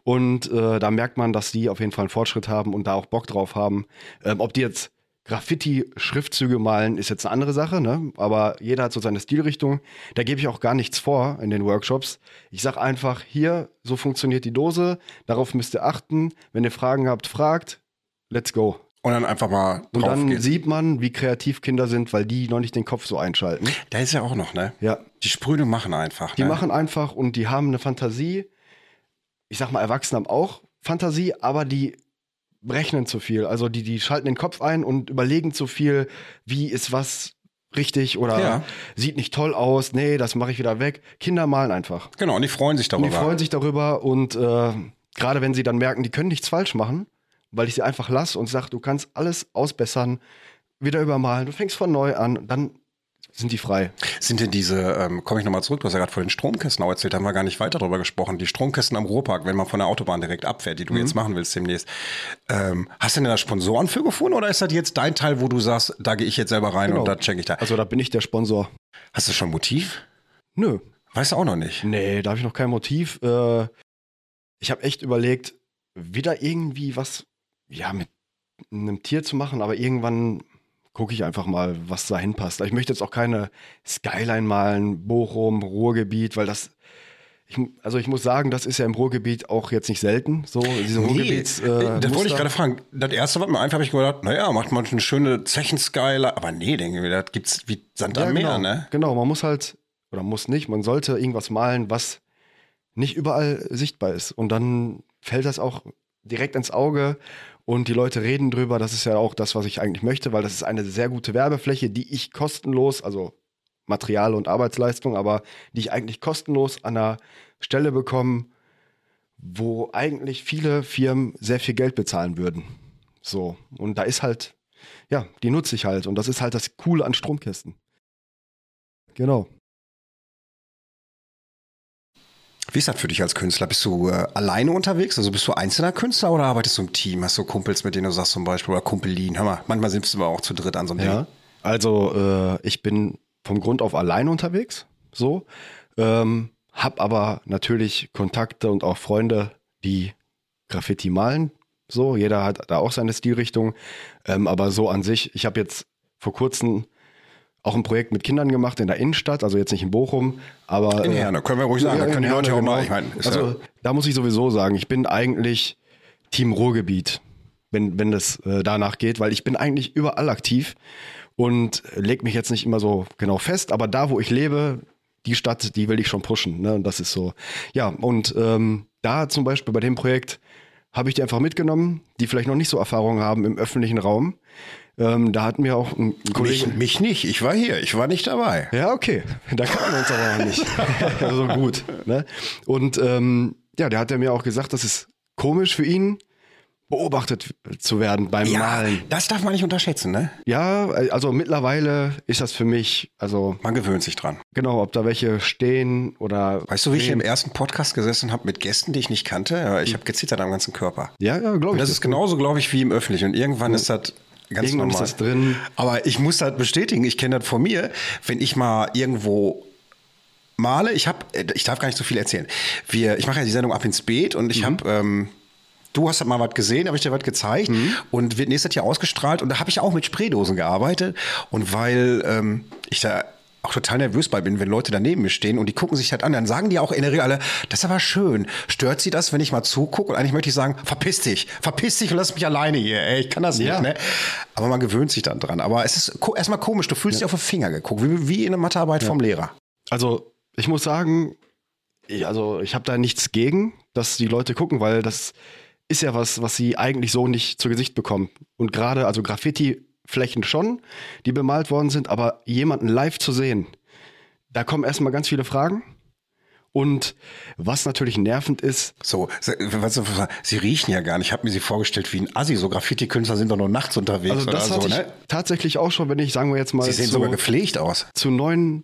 C: Und äh, da merkt man, dass die auf jeden Fall einen Fortschritt haben und da auch Bock drauf haben. Ähm, ob die jetzt Graffiti-Schriftzüge malen, ist jetzt eine andere Sache, ne? Aber jeder hat so seine Stilrichtung. Da gebe ich auch gar nichts vor in den Workshops. Ich sage einfach, hier, so funktioniert die Dose, darauf müsst ihr achten. Wenn ihr Fragen habt, fragt. Let's go.
B: Und dann einfach mal drauf
C: Und dann
B: gehen.
C: sieht man, wie kreativ Kinder sind, weil die noch nicht den Kopf so einschalten.
B: Da ist ja auch noch, ne?
C: Ja.
B: Die Sprühe machen einfach.
C: Die
B: ne?
C: machen einfach und die haben eine Fantasie. Ich sag mal, Erwachsene haben auch Fantasie, aber die rechnen zu viel. Also die, die schalten den Kopf ein und überlegen zu viel, wie ist was richtig oder
B: Ja.
C: sieht nicht toll aus. Nee, das mache ich wieder weg. Kinder malen einfach.
B: Genau, und die freuen sich
C: Und
B: darüber.
C: die freuen sich darüber und äh, gerade wenn sie dann merken, die können nichts falsch machen, weil ich sie einfach lasse und sage, du kannst alles ausbessern, wieder übermalen, du fängst von neu an, dann sind die frei.
B: Sind denn diese, ähm, komme ich nochmal zurück, du hast ja gerade vor den Stromkästen auch erzählt, da haben wir gar nicht weiter darüber gesprochen. Die Stromkästen am Ruhrpark, wenn man von der Autobahn direkt abfährt, die du
C: Mhm.
B: jetzt machen willst demnächst. Ähm, hast du denn da Sponsoren für gefunden oder ist das jetzt dein Teil, wo du sagst, da gehe ich jetzt selber rein und
C: Genau.
B: da check ich da?
C: Also da bin ich der Sponsor.
B: Hast du schon ein Motiv?
C: Nö,
B: Weißt du auch noch nicht.
C: Nee, da habe ich noch kein Motiv. Äh, ich habe echt überlegt, wieder irgendwie was, ja, mit einem Tier zu machen, aber irgendwann gucke ich einfach mal, was da hinpasst. Ich möchte jetzt auch keine Skyline malen, Bochum, Ruhrgebiet, weil das, ich, also ich muss sagen, das ist ja im Ruhrgebiet auch jetzt nicht selten, so diese Ruhrgebiets.
B: äh,
C: Äh,
B: das wollte ich gerade fragen. Das erste, was mir einfach habe ich gedacht, naja, macht man eine schöne Zechenskyler, aber nee, denke ich mir, das gibt's wie Sand am
C: Ja,
B: Meer,
C: genau.
B: ne?
C: Genau, man muss halt, oder muss nicht, man sollte irgendwas malen, was nicht überall sichtbar ist. Und dann fällt das auch direkt ins Auge und die Leute reden drüber. Das ist ja auch das, was ich eigentlich möchte, weil das ist eine sehr gute Werbefläche, die ich kostenlos, also Material und Arbeitsleistung, aber die ich eigentlich kostenlos an einer Stelle bekomme, wo eigentlich viele Firmen sehr viel Geld bezahlen würden. So, und da ist halt, ja, die nutze ich halt. Und das ist halt das Coole an Stromkästen. Genau.
B: Wie ist das für dich als Künstler? Bist du äh, alleine unterwegs? Also bist du einzelner Künstler oder arbeitest du im Team? Hast du Kumpels, mit denen du sagst zum Beispiel, oder Kumpelin? Hör mal, manchmal sind wir auch zu dritt an so einem Ding.
C: Ja. Also äh, ich bin vom Grund auf allein unterwegs, so. Ähm, hab aber natürlich Kontakte und auch Freunde, die Graffiti malen. So, jeder hat da auch seine Stilrichtung. Ähm, aber so an sich, ich habe jetzt vor kurzem auch ein Projekt mit Kindern gemacht in der Innenstadt, also jetzt nicht in Bochum, aber
B: In
C: äh,
B: Herne, können wir ruhig sagen. da
C: ja,
B: können die
C: ja,
B: Leute auch
C: genau.
B: mal, ich meine,
C: also
B: ja,
C: da muss ich sowieso sagen, ich bin eigentlich Team Ruhrgebiet, wenn, wenn das äh, danach geht, weil ich bin eigentlich überall aktiv und leg mich jetzt nicht immer so genau fest, aber da, wo ich lebe, die Stadt, die will ich schon pushen. Ne? Und das ist so. Ja, und ähm, da zum Beispiel bei dem Projekt habe ich die einfach mitgenommen, die vielleicht noch nicht so Erfahrung haben im öffentlichen Raum. Ähm, da hat mir auch ein, Kollege.
B: mich, mich nicht. Ich war hier. Ich war nicht dabei.
C: Ja, okay. Da kann man uns aber auch nicht. so gut. Ne? Und ähm, ja, der hat ja mir auch gesagt, das ist komisch für ihn, beobachtet zu werden beim Malen.
B: das darf man nicht unterschätzen, ne?
C: Ja, also mittlerweile ist das für mich, also
B: Man gewöhnt sich dran.
C: genau, ob da welche stehen oder.
B: Weißt du, wie ich im ersten Podcast gesessen habe mit Gästen, die ich nicht kannte? Ja, Ich habe gezittert am ganzen Körper.
C: Ja, ja, glaube
B: Und
C: ich.
B: das ist genauso, glaube ich, wie im Öffentlichen. Und irgendwann ist das ganz
C: Irgendwann
B: normal.
C: ist das drin.
B: Aber ich muss das bestätigen, ich kenne das von mir, wenn ich mal irgendwo male, ich habe, ich darf gar nicht so viel erzählen. Wir, ich mache ja die Sendung ab ins Beet und ich
C: Mhm.
B: habe, ähm, du hast mal was gesehen, habe ich dir was gezeigt
C: Mhm.
B: und wird nächstes Jahr ausgestrahlt und da habe ich auch mit Spraydosen gearbeitet und weil ähm, ich da auch total nervös bei bin, wenn Leute daneben mir stehen und die gucken sich das an, dann sagen die auch in der Regel alle, das ist aber schön. Stört sie das, wenn ich mal zugucke? Und eigentlich möchte ich sagen, verpiss dich, verpiss dich und lass mich alleine hier. Ey, ich kann das
C: Ja.
B: nicht, ne? Aber man gewöhnt sich dann dran. Aber es ist ko erstmal komisch, du fühlst dich auf den Finger geguckt, wie, wie in einer Mathearbeit vom Lehrer.
C: Also, ich muss sagen, ich, also ich habe da nichts gegen, dass die Leute gucken, weil das ist ja was, was sie eigentlich so nicht zu Gesicht bekommen. Und gerade, also Graffiti-Flächen schon, die bemalt worden sind, aber jemanden live zu sehen, da kommen erstmal ganz viele Fragen. Und was natürlich nervend ist,
B: So, weißt du, sie riechen ja gar nicht. Ich habe mir sie vorgestellt wie ein Assi. So Graffiti-Künstler sind doch nur nachts unterwegs
C: also das
B: oder
C: hatte
B: so,
C: ich
B: ne?
C: tatsächlich auch schon, wenn ich, sagen wir jetzt mal,
B: Sie sehen
C: zu,
B: sogar gepflegt aus.
C: zu neuen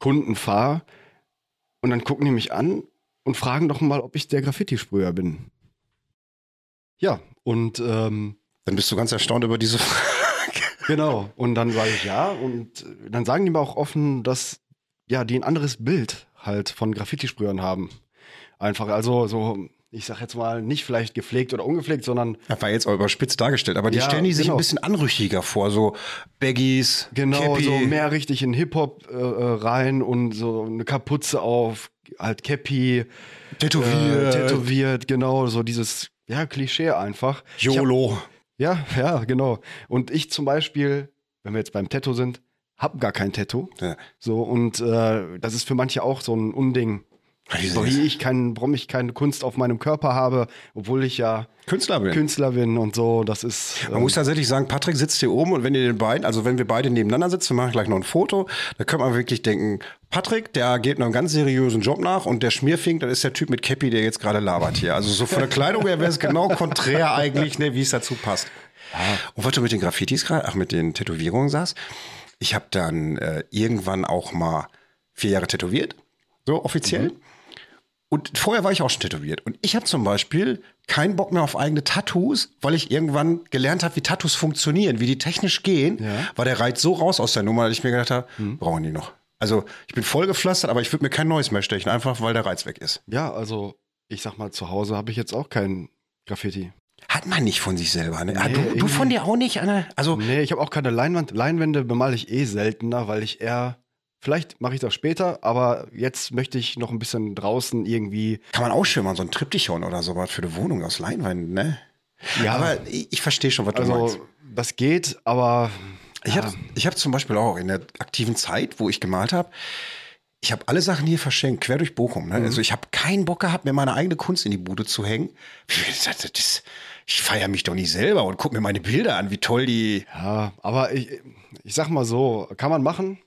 C: Kunden fahre und dann gucken die mich an und fragen doch mal, ob ich der Graffiti-Sprüher bin. Ja, und ähm,
B: Dann bist du ganz erstaunt über diese Frage.
C: Genau. Und dann sage ich ja. Und dann sagen die mir auch offen, dass ja, die ein anderes Bild halt von Graffiti-Sprühern haben. Einfach, also so, ich sag jetzt mal, nicht vielleicht gepflegt oder ungepflegt, sondern
B: Das war jetzt auch überspitzt dargestellt, aber die
C: Ja,
B: stellen die sich
C: genau.
B: ein bisschen anrüchiger vor. So Baggies,
C: genau
B: Cappy.
C: so mehr richtig in Hip-Hop äh, äh, rein und so eine Kapuze auf, halt Cappy,
B: tätowiert,
C: äh, tätowiert, genau, so dieses, ja, Klischee einfach.
B: YOLO.
C: Ja, ja, genau. Und ich zum Beispiel, wenn wir jetzt beim Tattoo sind, hab gar kein Tattoo.
B: Ja.
C: So, und äh, das ist für manche auch so ein Unding. So wie ich kein, warum ich keine Kunst auf meinem Körper habe, obwohl ich ja
B: Künstler bin.
C: Künstler bin und so, das ist.
B: Man
C: ähm,
B: muss tatsächlich sagen, Patrick sitzt hier oben und wenn ihr den beiden, also wenn wir beide nebeneinander sitzen, wir machen gleich noch ein Foto, da könnte man wirklich denken, Patrick, der geht noch einen ganz seriösen Job nach und der Schmierfink, das ist der Typ mit Cappy, der jetzt gerade labert hier. Also so von der Kleidung her wäre es genau konträr eigentlich, ne, wie es dazu passt. Und was du mit den Graffitis gerade, ach, mit den Tätowierungen sagst, ich habe dann äh, irgendwann auch mal vier Jahre tätowiert, so offiziell. Und vorher war ich auch schon tätowiert. Und ich habe zum Beispiel keinen Bock mehr auf eigene Tattoos, weil ich irgendwann gelernt habe, wie Tattoos funktionieren, wie die technisch gehen.
C: Ja.
B: War der Reiz so raus aus der Nummer, dass ich mir gedacht habe, brauchen die noch. Also ich bin voll gepflastert, aber ich würde mir kein neues mehr stechen, einfach weil der Reiz weg ist.
C: ja, also ich sag mal, zu Hause habe ich jetzt auch kein Graffiti.
B: Hat man nicht von sich selber. Ne? ah,
C: Nee,
B: du, du von dir auch nicht, Anne? Also
C: Nee, ich habe auch keine Leinwand. Leinwände bemale ich eh seltener, weil ich eher. Vielleicht mache ich das später, aber jetzt möchte ich noch ein bisschen draußen irgendwie.
B: kann man ausschimmern, so ein Triptychon oder sowas für eine Wohnung aus Leinwänden, ne?
C: Ja,
B: Aber ich, ich verstehe schon, was du
C: also
B: meinst.
C: das geht, aber
B: Ich habe ich hab zum Beispiel auch in der aktiven Zeit, wo ich gemalt habe, ich habe alle Sachen hier verschenkt, quer durch Bochum. Ne? Also ich habe keinen Bock gehabt, mir meine eigene Kunst in die Bude zu hängen. Das, das, ich feiere mich doch nicht selber und guck mir meine Bilder an, wie toll die.
C: Ja, aber ich, ich sag mal so, kann man machen.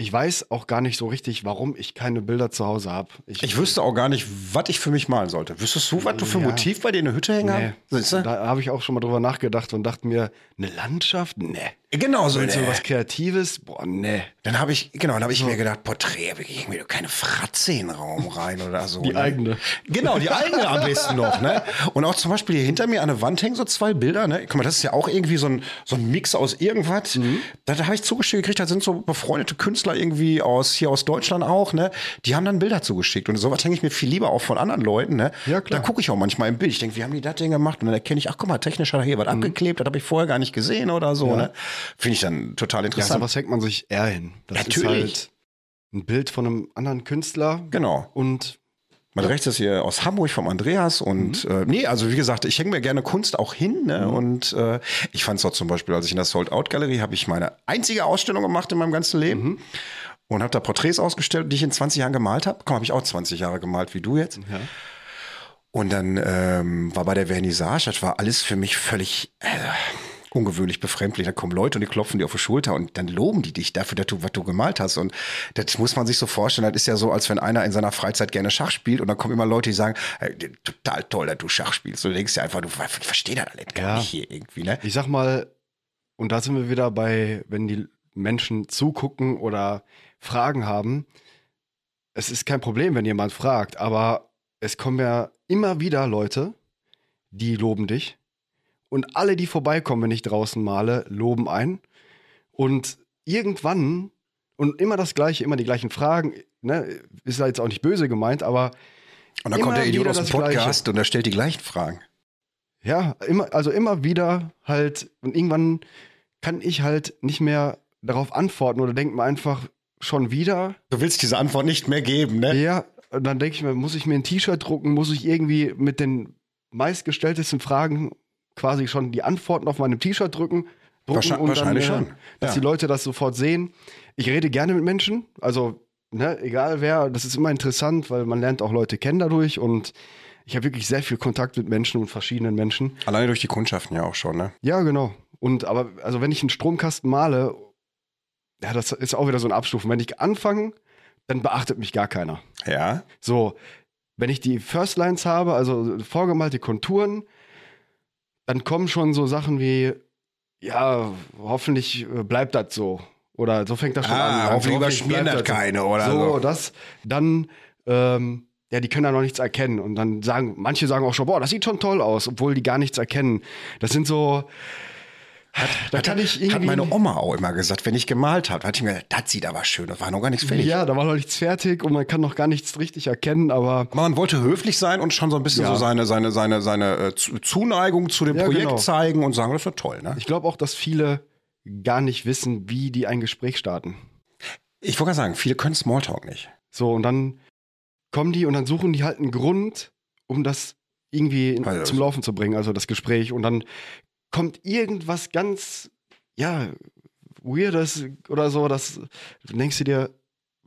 C: Ich weiß auch gar nicht so richtig, warum ich keine Bilder zu Hause habe.
B: Ich wüsste auch gar nicht, was ich für mich malen sollte. Wüsstest du, was du für ein
C: Ja.
B: Motiv bei dir in der Hütte hängen
C: Nee,
B: hast?
C: Da habe ich auch schon mal drüber nachgedacht und dachte mir, eine Landschaft? Nee.
B: Genau so. Ne.
C: was Kreatives? Boah, nee.
B: Dann habe ich, genau, dann habe ich mir gedacht, Porträt, wirklich irgendwie keine Fratze in den Raum rein oder so.
C: Die
B: ne?
C: eigene.
B: Genau, die eigene am besten noch, ne? Und auch zum Beispiel hier hinter mir an der Wand hängen so zwei Bilder, ne? Guck mal, das ist ja auch irgendwie so ein, so ein Mix aus irgendwas.
C: Mhm.
B: Da, da habe ich zugeschickt gekriegt, da sind so befreundete Künstler irgendwie aus, hier aus Deutschland auch, ne? Die haben dann Bilder zugeschickt. Und sowas hänge ich mir viel lieber auch von anderen Leuten, ne?
C: Ja, klar.
B: Da gucke ich auch manchmal im Bild. Ich denke, wie haben die das denn gemacht? Und dann erkenne ich, ach guck mal, technisch hat er hier was
C: Mhm.
B: abgeklebt, das habe ich vorher gar nicht gesehen oder so, ne? Finde ich dann total
C: Ja,
B: interessant.
C: sowas hängt man sich eher hin. Das
B: Natürlich.
C: ist halt ein Bild von einem anderen Künstler.
B: genau.
C: Und
B: Mein rechts ist hier aus Hamburg vom Andreas und
C: Mhm.
B: äh, nee, also wie gesagt, ich hänge mir gerne Kunst auch hin ne? und äh, ich fand es auch zum Beispiel, als ich in der Sold Out Galerie habe ich meine einzige Ausstellung gemacht in meinem ganzen Leben
C: Mhm.
B: und habe da Porträts ausgestellt, die ich in 20 Jahren gemalt habe. Komm, habe ich auch 20 Jahre gemalt wie du jetzt.
C: ja.
B: Und dann ähm, war bei der Vernissage, das war alles für mich völlig äh, ungewöhnlich befremdlich. Da kommen Leute und die klopfen dir auf die Schulter und dann loben die dich dafür, dass du, was du gemalt hast. Und das muss man sich so vorstellen. Das ist ja so, als wenn einer in seiner Freizeit gerne Schach spielt und dann kommen immer Leute, die sagen, hey, total toll, dass du Schach spielst. Und du denkst ja einfach, du ich verstehe das alles gar
C: Ja.
B: nicht hier irgendwie, ne?
C: ich sag mal, und da sind wir wieder bei, wenn die Menschen zugucken oder Fragen haben. Es ist kein Problem, wenn jemand fragt, aber es kommen ja immer wieder Leute, die loben dich. Und alle, die vorbeikommen, wenn ich draußen male, loben ein. Und irgendwann, und immer das Gleiche, immer die gleichen Fragen, ne, ist ja jetzt auch nicht böse gemeint, aber
B: Und dann kommt der Idiot aus dem
C: das Gleiche.
B: Podcast und er stellt die gleichen Fragen.
C: Ja, immer, also immer wieder halt, und irgendwann kann ich halt nicht mehr darauf antworten oder denke mir einfach schon wieder,
B: Du willst diese Antwort nicht mehr geben, ne?
C: ja, und dann denke ich mir, muss ich mir ein T-Shirt drucken, muss ich irgendwie mit den meistgestelltesten Fragen quasi schon die Antworten auf meinem T-Shirt drücken, drucken
B: Wahrscheinlich- wahrscheinlich
C: äh,
B: schon,
C: dass
B: ja.
C: die Leute das sofort sehen. Ich rede gerne mit Menschen, also ne, egal wer, das ist immer interessant, weil man lernt auch Leute kennen dadurch und ich habe wirklich sehr viel Kontakt mit Menschen und verschiedenen Menschen.
B: Alleine durch die Kundschaften ja auch schon, ne?
C: Ja, genau. Und aber, also wenn ich einen Stromkasten male, ja, das ist auch wieder so ein Abstufen. Wenn ich anfange, dann beachtet mich gar keiner.
B: Ja.
C: So, wenn ich die First Lines habe, also vorgemalte Konturen, dann kommen schon so Sachen wie, ja, hoffentlich äh, bleibt das so. Oder so fängt das schon
B: Ah,
C: an.
B: hoffentlich überschmieren das keine oder
C: so.
B: so.
C: das, dann, ähm, ja, die können da noch nichts erkennen. Und dann sagen, manche sagen auch schon, boah, das sieht schon toll aus, obwohl die gar nichts erkennen. Das sind so, da kann ich irgendwie.
B: Hat meine Oma auch immer gesagt, wenn ich gemalt habe, hat ich mir gedacht, das sieht aber schön, das war noch gar nichts fertig.
C: Ja, da war noch nichts fertig und man kann noch gar nichts richtig erkennen, aber
B: man wollte höflich sein und schon so ein bisschen
C: Ja.
B: so seine, seine, seine, seine äh, Zu- Zuneigung zu dem
C: Ja,
B: Projekt
C: genau.
B: zeigen und sagen, das wird toll, ne?
C: ich glaube auch, dass viele gar nicht wissen, wie die ein Gespräch starten.
B: Ich wollte gerade sagen, viele können Smalltalk nicht.
C: So, und dann kommen die und dann suchen die halt einen Grund, um das irgendwie
B: Also-
C: zum Laufen zu bringen, also das Gespräch. Und dann kommt irgendwas ganz, ja, Weirdes oder so, das denkst du dir,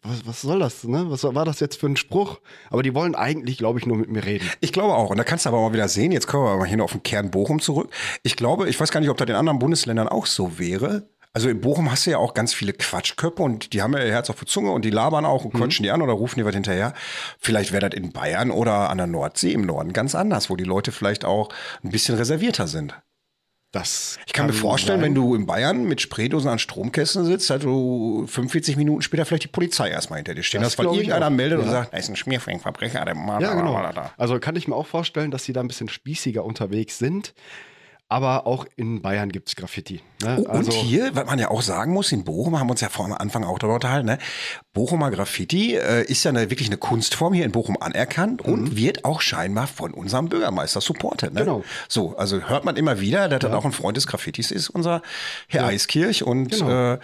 C: was, was soll das, ne? Was war das jetzt für ein Spruch? Aber die wollen eigentlich, glaube ich, nur mit mir reden.
B: Ich glaube auch. Und da kannst du aber mal wieder sehen, jetzt kommen wir mal hier auf den Kern Bochum zurück. Ich glaube, ich weiß gar nicht, ob das in anderen Bundesländern auch so wäre. Also in Bochum hast du ja auch ganz viele Quatschköpfe und die haben ja ihr Herz auf der Zunge und die labern auch und quatschen die an oder rufen die was hinterher. Vielleicht wäre das in Bayern oder an der Nordsee im Norden ganz anders, wo die Leute vielleicht auch ein bisschen reservierter sind.
C: Das
B: Ich kann, mir vorstellen, wenn du in Bayern mit Spraydosen an Stromkästen sitzt, dass du 45 Minuten später vielleicht die Polizei erstmal hinter dir stehen
C: Das
B: hast, weil irgendeiner meldet und
C: Ja.
B: sagt, da ist ein Schmierfängverbrecher, der Mann,
C: Ja, genau. Also kann ich mir auch vorstellen, dass sie da ein bisschen spießiger unterwegs sind. Aber auch in Bayern gibt es Graffiti. Ne?
B: Oh,
C: also,
B: und hier, was man ja auch sagen muss, in Bochum haben wir uns ja vor am Anfang auch darüber unterhalten, ne? Bochumer Graffiti äh, ist ja eine, wirklich eine Kunstform hier in Bochum anerkannt und wird auch scheinbar von unserem Bürgermeister supportet. Ne?
C: Mhm. Genau.
B: So, also hört man immer wieder, dass das auch ein Freund des Graffitis ist, unser Herr Eiskirch. Und
C: Genau.
B: äh,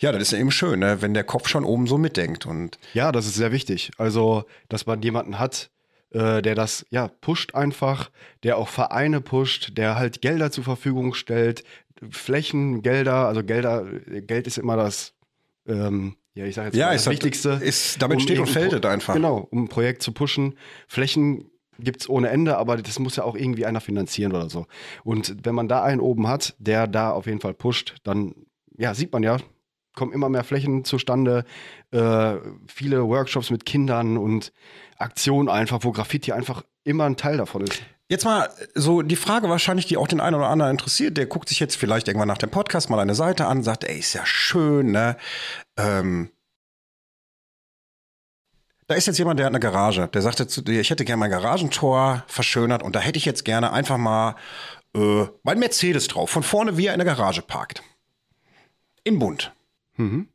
B: ja, das ist ja eben schön, ne? wenn der Kopf schon oben so mitdenkt. Und
C: Ja, das ist sehr wichtig. Also, dass man jemanden hat, äh, der das ja pusht einfach, der auch Vereine pusht, der halt Gelder zur Verfügung stellt, Flächen, Gelder, also Gelder, Geld ist immer das, ähm, ja, ich sage jetzt
B: Ja,
C: mal
B: ist
C: das Wichtigste.
B: ist- damit steht und fällt es einfach.
C: Genau, um ein Projekt zu pushen. Flächen gibt's ohne Ende, aber das muss ja auch irgendwie einer finanzieren oder so. Und wenn man da einen oben hat, der da auf jeden Fall pusht, dann ja, sieht man ja, kommen immer mehr Flächen zustande, äh, viele Workshops mit Kindern und Aktionen einfach, wo Graffiti einfach immer ein Teil davon ist.
B: Jetzt mal so die Frage wahrscheinlich, die auch den einen oder anderen interessiert, der guckt sich jetzt vielleicht irgendwann nach dem Podcast mal eine Seite an, sagt, ey, ist ja schön, ne? Ähm, da ist jetzt jemand, der hat eine Garage, der sagte zu dir, ich hätte gerne mein Garagentor verschönert und da hätte ich jetzt gerne einfach mal äh, mein Mercedes drauf, von vorne wie er in der Garage parkt. In bunt.
C: Mhm.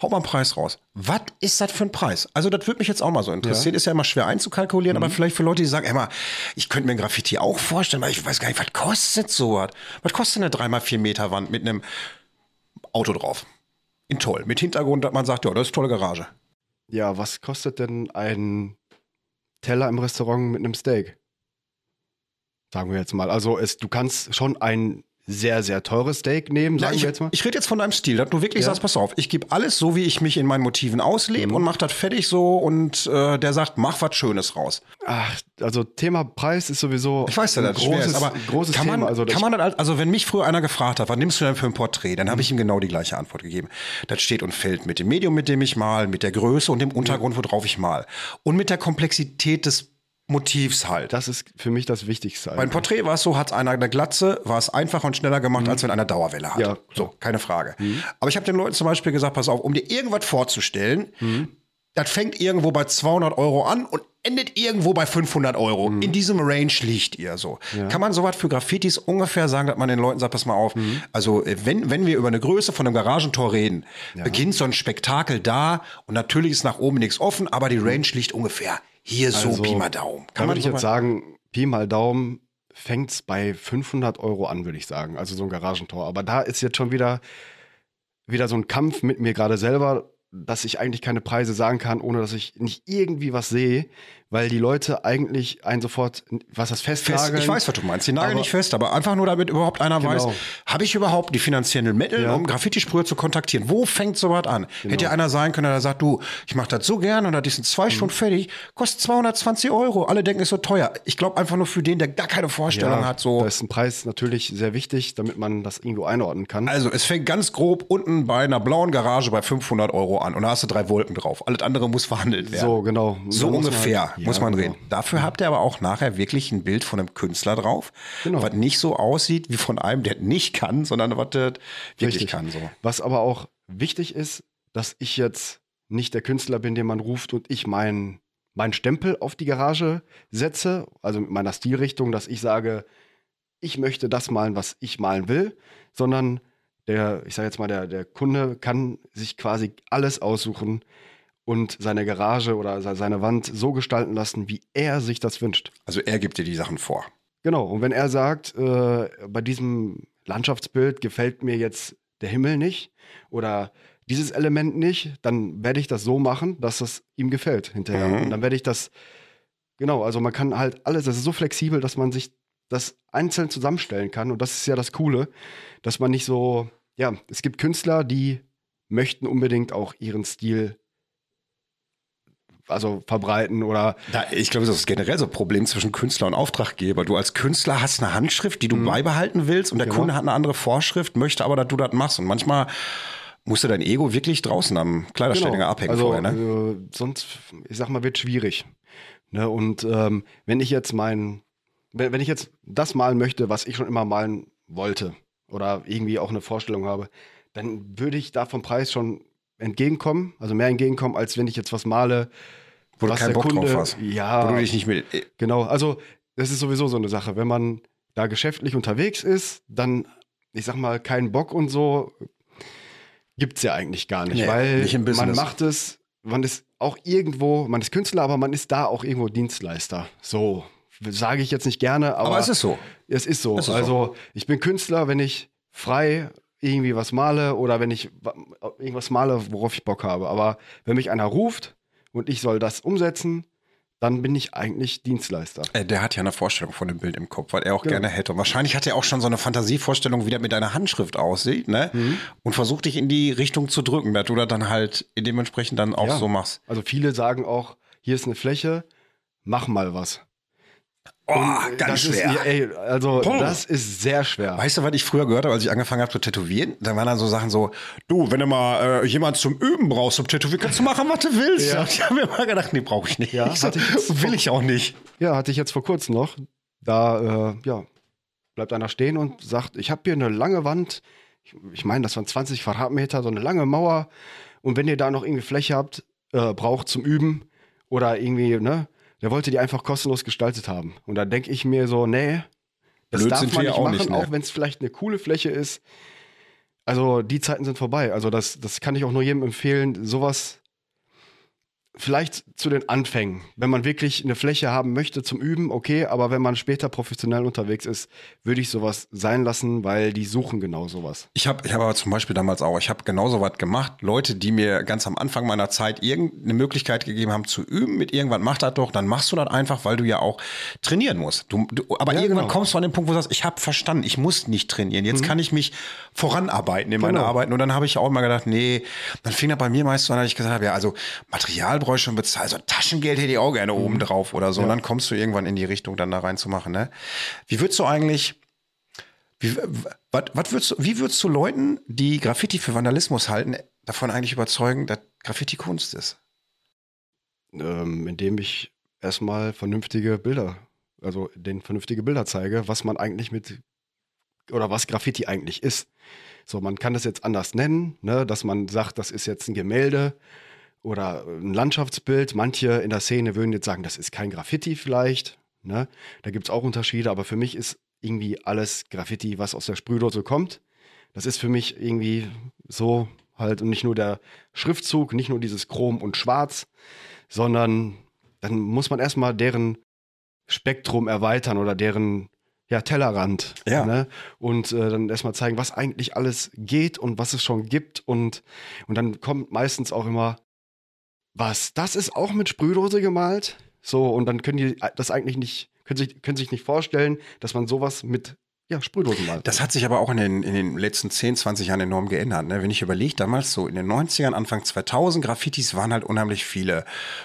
B: Haut mal einen Preis raus. Was ist das für ein Preis? Also, das würde mich jetzt auch mal so interessieren. Ist ja immer schwer einzukalkulieren, aber vielleicht für Leute, die sagen, Emma, ich könnte mir ein Graffiti auch vorstellen, weil ich weiß gar nicht, was kostet so was? Was kostet eine 3x4 Meter Wand mit einem Auto drauf? In toll. Mit Hintergrund, dass man sagt, ja, das ist eine tolle Garage.
C: Ja, was kostet denn ein Teller im Restaurant mit einem Steak? Sagen wir jetzt mal. Also es, du kannst schon ein sehr, sehr teures Steak nehmen, sagen
B: ich,
C: wir jetzt mal.
B: ich rede jetzt von deinem Stil, dass du wirklich
C: Ja.
B: sagst, pass auf, ich gebe alles so, wie ich mich in meinen Motiven auslebe
C: Mhm.
B: und mach das fertig so und äh, der sagt, mach was Schönes raus.
C: Ach, also Thema Preis ist sowieso
B: Ich weiß ja, schwer
C: großes,
B: ist, aber
C: großes
B: kann man,
C: Thema. Also,
B: kann man das, also wenn mich früher einer gefragt hat, was nimmst du denn für ein Porträt, dann
C: Mhm.
B: habe ich ihm genau die gleiche Antwort gegeben. Das steht und fällt mit dem Medium, mit dem ich mal, mit der Größe und dem Untergrund, worauf ich mal. Und mit der Komplexität des Motivs halt.
C: das ist für mich das Wichtigste.
B: Beim Porträt war es so, hat einer eine Glatze, war es einfacher und schneller gemacht, als wenn einer Dauerwelle hat.
C: Mhm. Ja,
B: so, keine Frage. Aber ich habe den Leuten zum Beispiel gesagt, pass auf, um dir irgendwas vorzustellen,
C: Mhm.
B: das fängt irgendwo bei 200 Euro an und endet irgendwo bei 500 Euro. In diesem Range liegt ihr so. Kann man sowas für Graffitis ungefähr sagen, dass man den Leuten sagt, pass mal auf, also äh, wenn, wenn wir über eine Größe von einem Garagentor reden, beginnt so ein Spektakel da und natürlich ist nach oben nichts offen, aber die Range liegt ungefähr hier so
C: Also,
B: Pi mal Daumen.
C: Da würde ich jetzt sagen, Pi mal Daumen fängt es bei 500 Euro an, würde ich sagen. Also so ein Garagentor. Aber da ist jetzt schon wieder, wieder so ein Kampf mit mir gerade selber, dass ich eigentlich keine Preise sagen kann, ohne dass ich nicht irgendwie was sehe, weil die Leute eigentlich einen sofort, was das
B: Fest,
C: festnageln.
B: ich weiß, was du meinst. Die nageln nicht fest, aber einfach nur, damit überhaupt einer
C: Genau.
B: weiß, habe ich überhaupt die finanziellen Mittel,
C: Ja.
B: um Graffiti-Sprüher zu kontaktieren? Wo fängt sowas an?
C: Genau.
B: Hätte ja einer sein können, der sagt, du, ich mache das so gern und das sind zwei
C: Mhm.
B: Stunden fertig, kostet 220 Euro. Alle denken, ist so teuer. Ich glaube einfach nur für den, der gar keine Vorstellung hat, so.
C: Da ist ein Preis natürlich sehr wichtig, damit man das irgendwo einordnen kann.
B: Also, es fängt ganz grob unten bei einer blauen Garage bei 500 Euro an und da hast du drei Wolken drauf. Alles andere muss verhandelt werden.
C: So, genau.
B: So
C: muss man
B: ungefähr muss man
C: genau.
B: reden. Dafür habt ihr aber auch nachher wirklich ein Bild von einem Künstler drauf,
C: Genau.
B: was nicht so aussieht wie von einem, der nicht kann, sondern was der wirklich
C: Richtig.
B: kann. So.
C: Was aber auch wichtig ist, dass ich jetzt nicht der Künstler bin, den man ruft und ich meinen meinen Stempel auf die Garage setze, also mit meiner Stilrichtung, dass ich sage, ich möchte das malen, was ich malen will, sondern der, ich sage jetzt mal, der, der Kunde kann sich quasi alles aussuchen und seine Garage oder se- seine Wand so gestalten lassen, wie er sich das wünscht.
B: Also er gibt dir die Sachen vor.
C: Genau, und wenn er sagt, äh, bei diesem Landschaftsbild gefällt mir jetzt der Himmel nicht oder dieses Element nicht, dann werde ich das so machen, dass es ihm gefällt hinterher.
B: Mhm.
C: Und dann werde ich das, genau, also man kann halt alles, das ist so flexibel, dass man sich das einzeln zusammenstellen kann. Und das ist ja das Coole, dass man nicht so, ja, es gibt Künstler, die möchten unbedingt auch ihren Stil also verbreiten oder
B: Da, ich glaube, das ist generell so ein Problem zwischen Künstler und Auftraggeber. Du als Künstler hast eine Handschrift, die du beibehalten willst und der
C: Genau.
B: Kunde hat eine andere Vorschrift, möchte aber, dass du das machst. Und manchmal musst du dein Ego wirklich draußen am Kleiderständer abhängen
C: also,
B: vorher, ne?
C: äh, sonst, ich sag mal, wird schwierig. Ne? Und ähm, wenn ich jetzt mein, wenn, wenn ich jetzt das malen möchte, was ich schon immer malen wollte oder irgendwie auch eine Vorstellung habe, dann würde ich da vom Preis schon entgegenkommen, also mehr entgegenkommen, als wenn ich jetzt was male,
B: Wo du
C: was
B: keinen
C: der
B: Bock drauf
C: Kunde-
B: hast.
C: Ja,
B: Wo du dich nicht mit.
C: Genau, also das ist sowieso so eine Sache. Wenn man da geschäftlich unterwegs ist, dann, ich sag mal, keinen Bock und so gibt's ja eigentlich gar nicht,
B: Nee,
C: weil
B: nicht
C: man macht es, man ist auch irgendwo, man ist Künstler, aber man ist da auch irgendwo Dienstleister. So sage ich jetzt nicht gerne, aber,
B: Aber es ist so.
C: es ist so.
B: Es ist
C: also ich bin Künstler, wenn ich frei irgendwie was male oder wenn ich wa- irgendwas male, worauf ich Bock habe. Aber wenn mich einer ruft und ich soll das umsetzen, dann bin ich eigentlich Dienstleister.
B: Äh, Der hat ja eine Vorstellung von dem Bild im Kopf, was er auch
C: Genau.
B: gerne hätte. Und wahrscheinlich hat er auch schon so eine Fantasievorstellung, wie der mit deiner Handschrift aussieht, ne?
C: Mhm.
B: Und versucht dich in die Richtung zu drücken, dass du das dann halt dementsprechend dann auch
C: Ja.
B: so machst.
C: Also viele sagen auch, hier ist eine Fläche, mach mal was.
B: Oh,
C: äh,
B: ganz
C: das
B: schwer.
C: Ist, ey, also
B: Boah.
C: das ist sehr schwer.
B: Weißt du, was ich früher gehört habe, als ich angefangen habe zu tätowieren? Da waren dann so Sachen so, du, wenn du mal äh, jemand zum Üben brauchst zum Tätowieren, kannst du machen, was du willst.
C: Ja.
B: Ich habe mir mal gedacht, nee, brauche ich nicht.
C: Ja,
B: ich so,
C: ich
B: will ich auch nicht.
C: Ja, hatte ich jetzt vor kurzem noch. Da, äh, ja, bleibt einer stehen und sagt, ich habe hier eine lange Wand. Ich, ich meine, das waren 20 Quadratmeter, so eine lange Mauer. Und wenn ihr da noch irgendwie Fläche habt, äh, braucht zum Üben oder irgendwie, ne, der wollte die einfach kostenlos gestaltet haben. Und da denke ich mir so, nee, das
B: Blöd
C: darf man nicht
B: auch
C: machen,
B: nicht, ne?
C: auch wenn es vielleicht eine coole Fläche ist. Also die Zeiten sind vorbei. Also das, das kann ich auch nur jedem empfehlen, sowas vielleicht zu den Anfängen. Wenn man wirklich eine Fläche haben möchte zum Üben, okay, aber wenn man später professionell unterwegs ist, würde ich sowas sein lassen, weil die suchen genau sowas.
B: Ich habe ich hab aber zum Beispiel damals auch, ich habe genauso was gemacht. Leute, die mir ganz am Anfang meiner Zeit irgendeine Möglichkeit gegeben haben zu üben mit irgendwas, mach das doch, dann machst du das einfach, weil du ja auch trainieren musst. Du, du, aber
C: Ja,
B: irgendwann
C: genau.
B: kommst du an den Punkt, wo du sagst, ich habe verstanden, ich muss nicht trainieren. Jetzt kann ich mich voranarbeiten in meiner
C: Genau.
B: Arbeit. Und dann habe ich auch immer gedacht, nee, dann fing das bei mir meist so an, dass ich gesagt habe, ja, also Material brauche ich schon bezahlt, also Taschengeld hätte ich auch gerne oben drauf oder so. Und dann kommst du irgendwann in die Richtung, dann da reinzumachen. Ne? Wie würdest du eigentlich wie, was, was würdest, du- wie würdest du Leuten, die Graffiti für Vandalismus halten, davon eigentlich überzeugen, dass Graffiti Kunst ist?
C: Ähm, indem ich erstmal vernünftige Bilder, also den vernünftige Bilder zeige, was man eigentlich mit oder was Graffiti eigentlich ist. So, man kann das jetzt anders nennen, ne, dass man sagt, das ist jetzt ein Gemälde oder ein Landschaftsbild. Manche in der Szene würden jetzt sagen, das ist kein Graffiti vielleicht. Ne? Da gibt es auch Unterschiede, aber für mich ist irgendwie alles Graffiti, was aus der Sprühdose kommt. Das ist für mich irgendwie so halt und nicht nur der Schriftzug, nicht nur dieses Chrom und Schwarz, sondern dann muss man erstmal deren Spektrum erweitern oder deren ja, Tellerrand.
B: Ja.
C: Ne? Und äh, dann erstmal zeigen, was eigentlich alles geht und was es schon gibt. Und, und dann kommt meistens auch immer, was, das ist auch mit Sprühdose gemalt? So, und dann können die das eigentlich nicht, können sich, können sich nicht vorstellen, dass man sowas mit ja, Sprühdosen malt.
B: Das hat sich aber auch in den, in den letzten 10, 20 Jahren enorm geändert. Ne? Wenn ich überlege, damals so in den 90ern, Anfang 2000, Graffitis waren halt unheimlich viele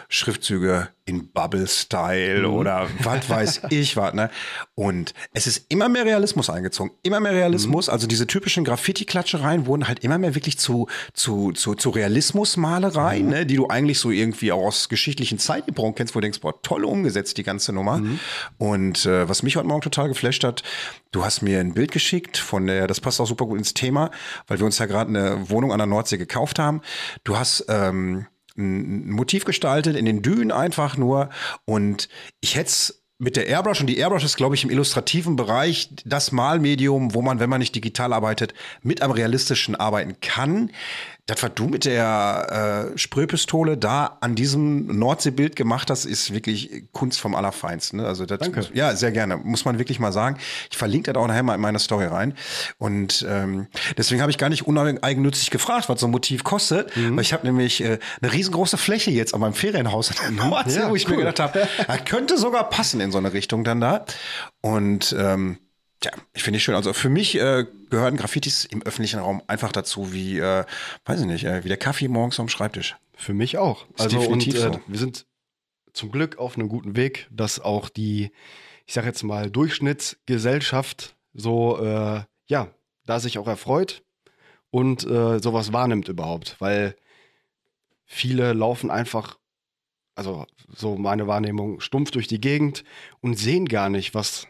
B: Schriftzüge in Bubble-Style
C: Mhm.
B: oder was weiß ich was. Ne? Und es ist immer mehr Realismus eingezogen. Immer mehr
C: Mhm.
B: Realismus. Also diese typischen Graffiti-Klatschereien wurden halt immer mehr wirklich zu, zu, zu, zu Realismusmalereien,
C: Mhm.
B: ne? die du eigentlich so irgendwie auch aus geschichtlichen Zeitepochen kennst, wo du denkst, boah, toll umgesetzt, die ganze Nummer.
C: Mhm.
B: Und äh, was mich heute Morgen total geflasht hat, du hast mir ein Bild geschickt von der, das passt auch super gut ins Thema, weil wir uns ja gerade eine Wohnung an der Nordsee gekauft haben. Du hast ähm, ein Motiv gestaltet in den Dünen einfach nur und ich hätte es mit der Airbrush und die Airbrush ist, glaube ich, im illustrativen Bereich das Malmedium, wo man, wenn man nicht digital arbeitet, mit am realistischen arbeiten kann. Das, was du mit der äh, Sprühpistole da an diesem Nordseebild gemacht hast, ist wirklich Kunst vom Allerfeinsten. Ne? Also das
C: Danke.
B: Muss, ja, sehr gerne. Muss man wirklich mal sagen. Ich verlinke das auch nachher mal in meine Story rein. Und ähm, deswegen habe ich gar nicht uneigennützig gefragt, was so ein Motiv kostet.
C: Mhm.
B: Weil ich habe nämlich äh, eine riesengroße Fläche jetzt an meinem Ferienhaus in der Nordsee,
C: Ja,
B: wo ich mir
C: cool.
B: gedacht habe, das könnte sogar passen in so eine Richtung dann da. Und ähm, ja, ich finde ich schön. Also für mich äh, gehören Graffitis im öffentlichen Raum einfach dazu, wie, äh, weiß ich nicht, äh, wie der Kaffee morgens am Schreibtisch.
C: Für mich auch.
B: Ist
C: Also und
B: definitiv
C: äh,
B: so.
C: wir sind zum Glück auf einem guten Weg, dass auch die, ich sage jetzt mal, Durchschnittsgesellschaft so, äh, ja, da sich auch erfreut und äh, sowas wahrnimmt überhaupt, weil viele laufen einfach, also so meine Wahrnehmung, stumpf durch die Gegend und sehen gar nicht, was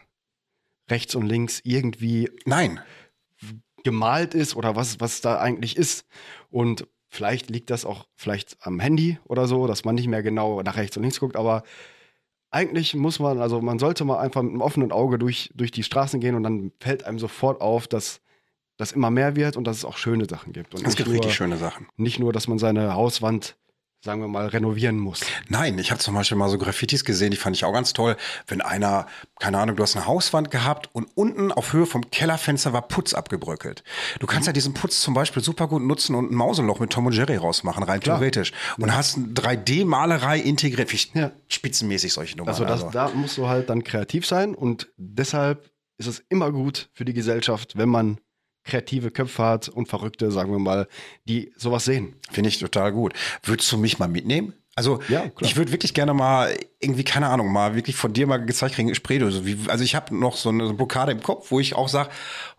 C: rechts und links irgendwie
B: Nein,
C: gemalt ist oder was, was da eigentlich ist. Und vielleicht liegt das auch vielleicht am Handy oder so, dass man nicht mehr genau nach rechts und links guckt, aber eigentlich muss man, also man sollte mal einfach mit einem offenen Auge durch, durch die Straßen gehen und dann fällt einem sofort auf, dass das immer mehr wird und dass es auch schöne Sachen gibt. Und
B: es gibt
C: nur,
B: richtig schöne Sachen.
C: nicht nur, dass man seine Hauswand, sagen wir mal, renovieren muss.
B: Nein, ich habe zum Beispiel mal so Graffitis gesehen, die fand ich auch ganz toll. Wenn einer, keine Ahnung, du hast eine Hauswand gehabt und unten auf Höhe vom Kellerfenster war Putz abgebröckelt. Du kannst ja diesen Putz zum Beispiel super gut nutzen und ein Mauseloch mit Tom und Jerry rausmachen, rein
C: Klar.
B: theoretisch. Und hast eine 3D-Malerei integriert.
C: Ja.
B: spitzenmäßig solche Nummern.
C: Also, das, da musst du halt dann kreativ sein und deshalb ist es immer gut für die Gesellschaft, wenn man kreative Köpfe hat und Verrückte, sagen wir mal, die sowas sehen.
B: Finde ich total gut. Würdest du mich mal mitnehmen? Also
C: Ja,
B: ich würde wirklich gerne mal irgendwie, keine Ahnung, mal wirklich von dir mal gezeigt kriegen, Spraydose. Wie, also ich habe noch so eine, so eine Blockade im Kopf, wo ich auch sage,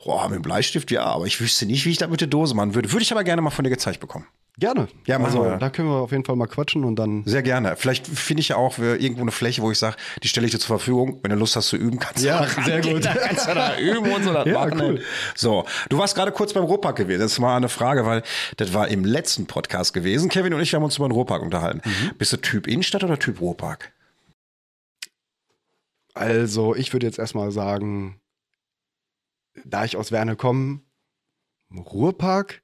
B: boah, mit dem Bleistift ja, aber ich wüsste nicht, wie ich das mit der Dose machen würde. Würde ich aber gerne mal von dir gezeigt bekommen.
C: Gerne.
B: Ja, machen
C: also,
B: wir.
C: da können wir auf jeden Fall mal quatschen und dann.
B: Sehr gerne. Vielleicht finde ich ja auch irgendwo eine Fläche, wo ich sage, die stelle ich dir zur Verfügung. Wenn du Lust hast zu üben, kannst
C: Ja,
B: du da
C: sehr gut.
B: Da kannst du da üben und so das
C: Ja,
B: machen.
C: cool.
B: So, du warst gerade kurz beim Ruhrpark gewesen. Das ist mal eine Frage, weil das war im letzten Podcast gewesen. Kevin und ich haben uns über den Ruhrpark unterhalten.
C: Mhm.
B: Bist du Typ Innenstadt oder Typ Ruhrpark?
C: Also, ich würde jetzt erstmal sagen, da ich aus Werne komme, Ruhrpark.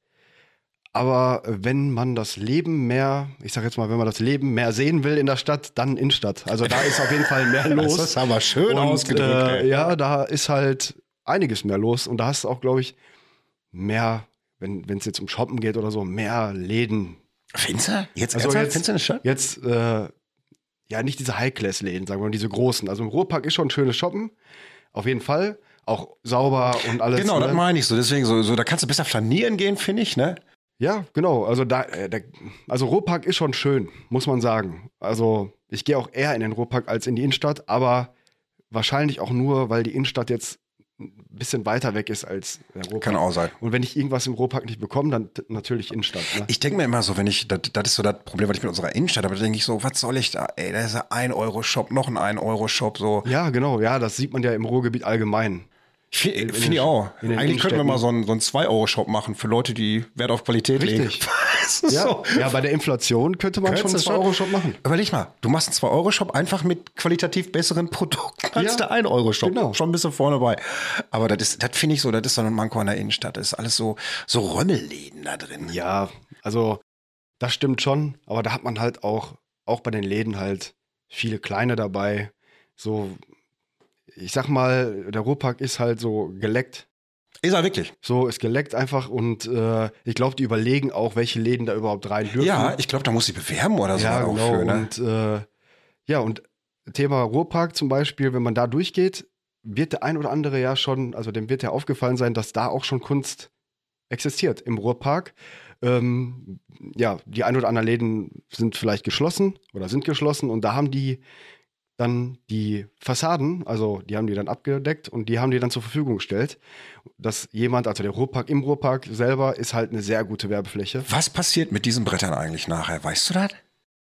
C: Aber wenn man das Leben mehr, ich sag jetzt mal, wenn man das Leben mehr sehen will in der Stadt, dann Innenstadt. Also da ist auf jeden Fall mehr los.
B: Das ist aber schön
C: Und,
B: ausgedrückt.
C: Äh, ja, da ist halt einiges mehr los. Und da hast du auch, glaube ich, mehr, wenn es jetzt um Shoppen geht oder so, mehr Läden.
B: Findest du? Jetzt,
C: Also jetzt-
B: Findest du eine Stadt?
C: Jetzt, äh, ja, nicht diese High-Class-Läden, sagen wir mal, diese großen. Also im Ruhrpark ist schon schönes Shoppen. Auf jeden Fall. Auch sauber und alles.
B: Genau,
C: ne?
B: das meine ich so. Deswegen, so, so, da kannst du besser flanieren gehen, finde ich, ne?
C: Ja, genau. Also da, äh, der, also Ruhrpark ist schon schön, muss man sagen. Also ich gehe auch eher in den Ruhrpark als in die Innenstadt, aber wahrscheinlich auch nur, weil die Innenstadt jetzt ein bisschen weiter weg ist als der Ruhrpark.
B: Kann auch sein.
C: Und wenn ich irgendwas im Ruhrpark nicht bekomme, dann natürlich Innenstadt. Ne?
B: Ich denke mir immer so, wenn ich, das, das ist so das Problem, was ich mit unserer Innenstadt habe, da denke ich so, was soll ich da? Ey, da ist ein 1-Euro-Shop, noch ein 1-Euro-Shop, so.
C: ja, genau. Ja, das sieht man ja im Ruhrgebiet allgemein.
B: Finde
C: in
B: ich auch.
C: in
B: Eigentlich könnten wir mal so einen, so einen 2-Euro-Shop machen für Leute, die Wert auf Qualität legen.
C: Richtig.
B: Ist
C: Ja,
B: so.
C: ja, bei der Inflation könnte man schon einen
B: Könntest du
C: 2-Euro-Shop machen.
B: Überleg mal, du machst einen 2-Euro-Shop einfach mit qualitativ besseren Produkten als
C: Ja,
B: der 1-Euro-Shop.
C: genau.
B: Schon ein bisschen vorne bei. Aber das ist, das finde ich so, das ist so ein Manko an der Innenstadt. Das ist alles so, so Römmelläden da drin.
C: Ja, also das stimmt schon, aber da hat man halt auch, auch bei den Läden halt viele kleine dabei. So, ich sag mal, der Ruhrpark ist halt so geleckt.
B: Ist er wirklich?
C: So ist geleckt einfach und äh, ich glaube, die überlegen auch, welche Läden da überhaupt rein dürfen.
B: Ja, ich glaube, da muss ich bewerben oder so
C: ja genau.
B: für, ne?
C: Und äh, ja, und Thema Ruhrpark zum Beispiel, wenn man da durchgeht, wird der ein oder andere ja schon, also dem wird ja aufgefallen sein, dass da auch schon Kunst existiert im Ruhrpark. Ähm, ja, die ein oder anderen Läden sind vielleicht geschlossen oder sind geschlossen und da haben die dann die Fassaden, also die haben die dann abgedeckt und die haben die dann zur Verfügung gestellt. Dass jemand, also der Ruhrpark im Ruhrpark selber, ist halt eine sehr gute Werbefläche.
B: Was passiert mit diesen Brettern eigentlich nachher? Weißt du das?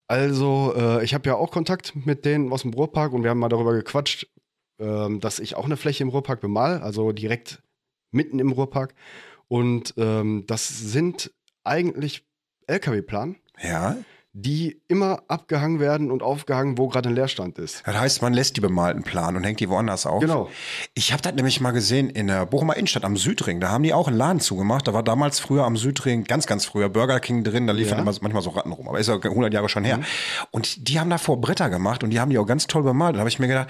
C: Also, äh, ich habe ja auch Kontakt mit denen aus dem Ruhrpark und wir haben mal darüber gequatscht, ähm, dass ich auch eine Fläche im Ruhrpark bemal, also direkt mitten im Ruhrpark. Und ähm, das sind eigentlich LKW-Plan.
B: Ja.
C: Die immer abgehangen werden und aufgehangen, wo gerade ein Leerstand ist.
B: Das heißt, man lässt die bemalten planen und hängt die woanders auf.
C: Genau.
B: Ich habe das nämlich mal gesehen in der Bochumer Innenstadt am Südring. Da haben die auch einen Laden zugemacht. Da war damals früher am Südring, ganz, ganz früher, Burger King drin. Da liefen
C: Ja.
B: immer, manchmal so Ratten rum. Aber ist ja 100 Jahre schon her. Und die haben davor Bretter gemacht und die haben die auch ganz toll bemalt. Da habe ich mir gedacht,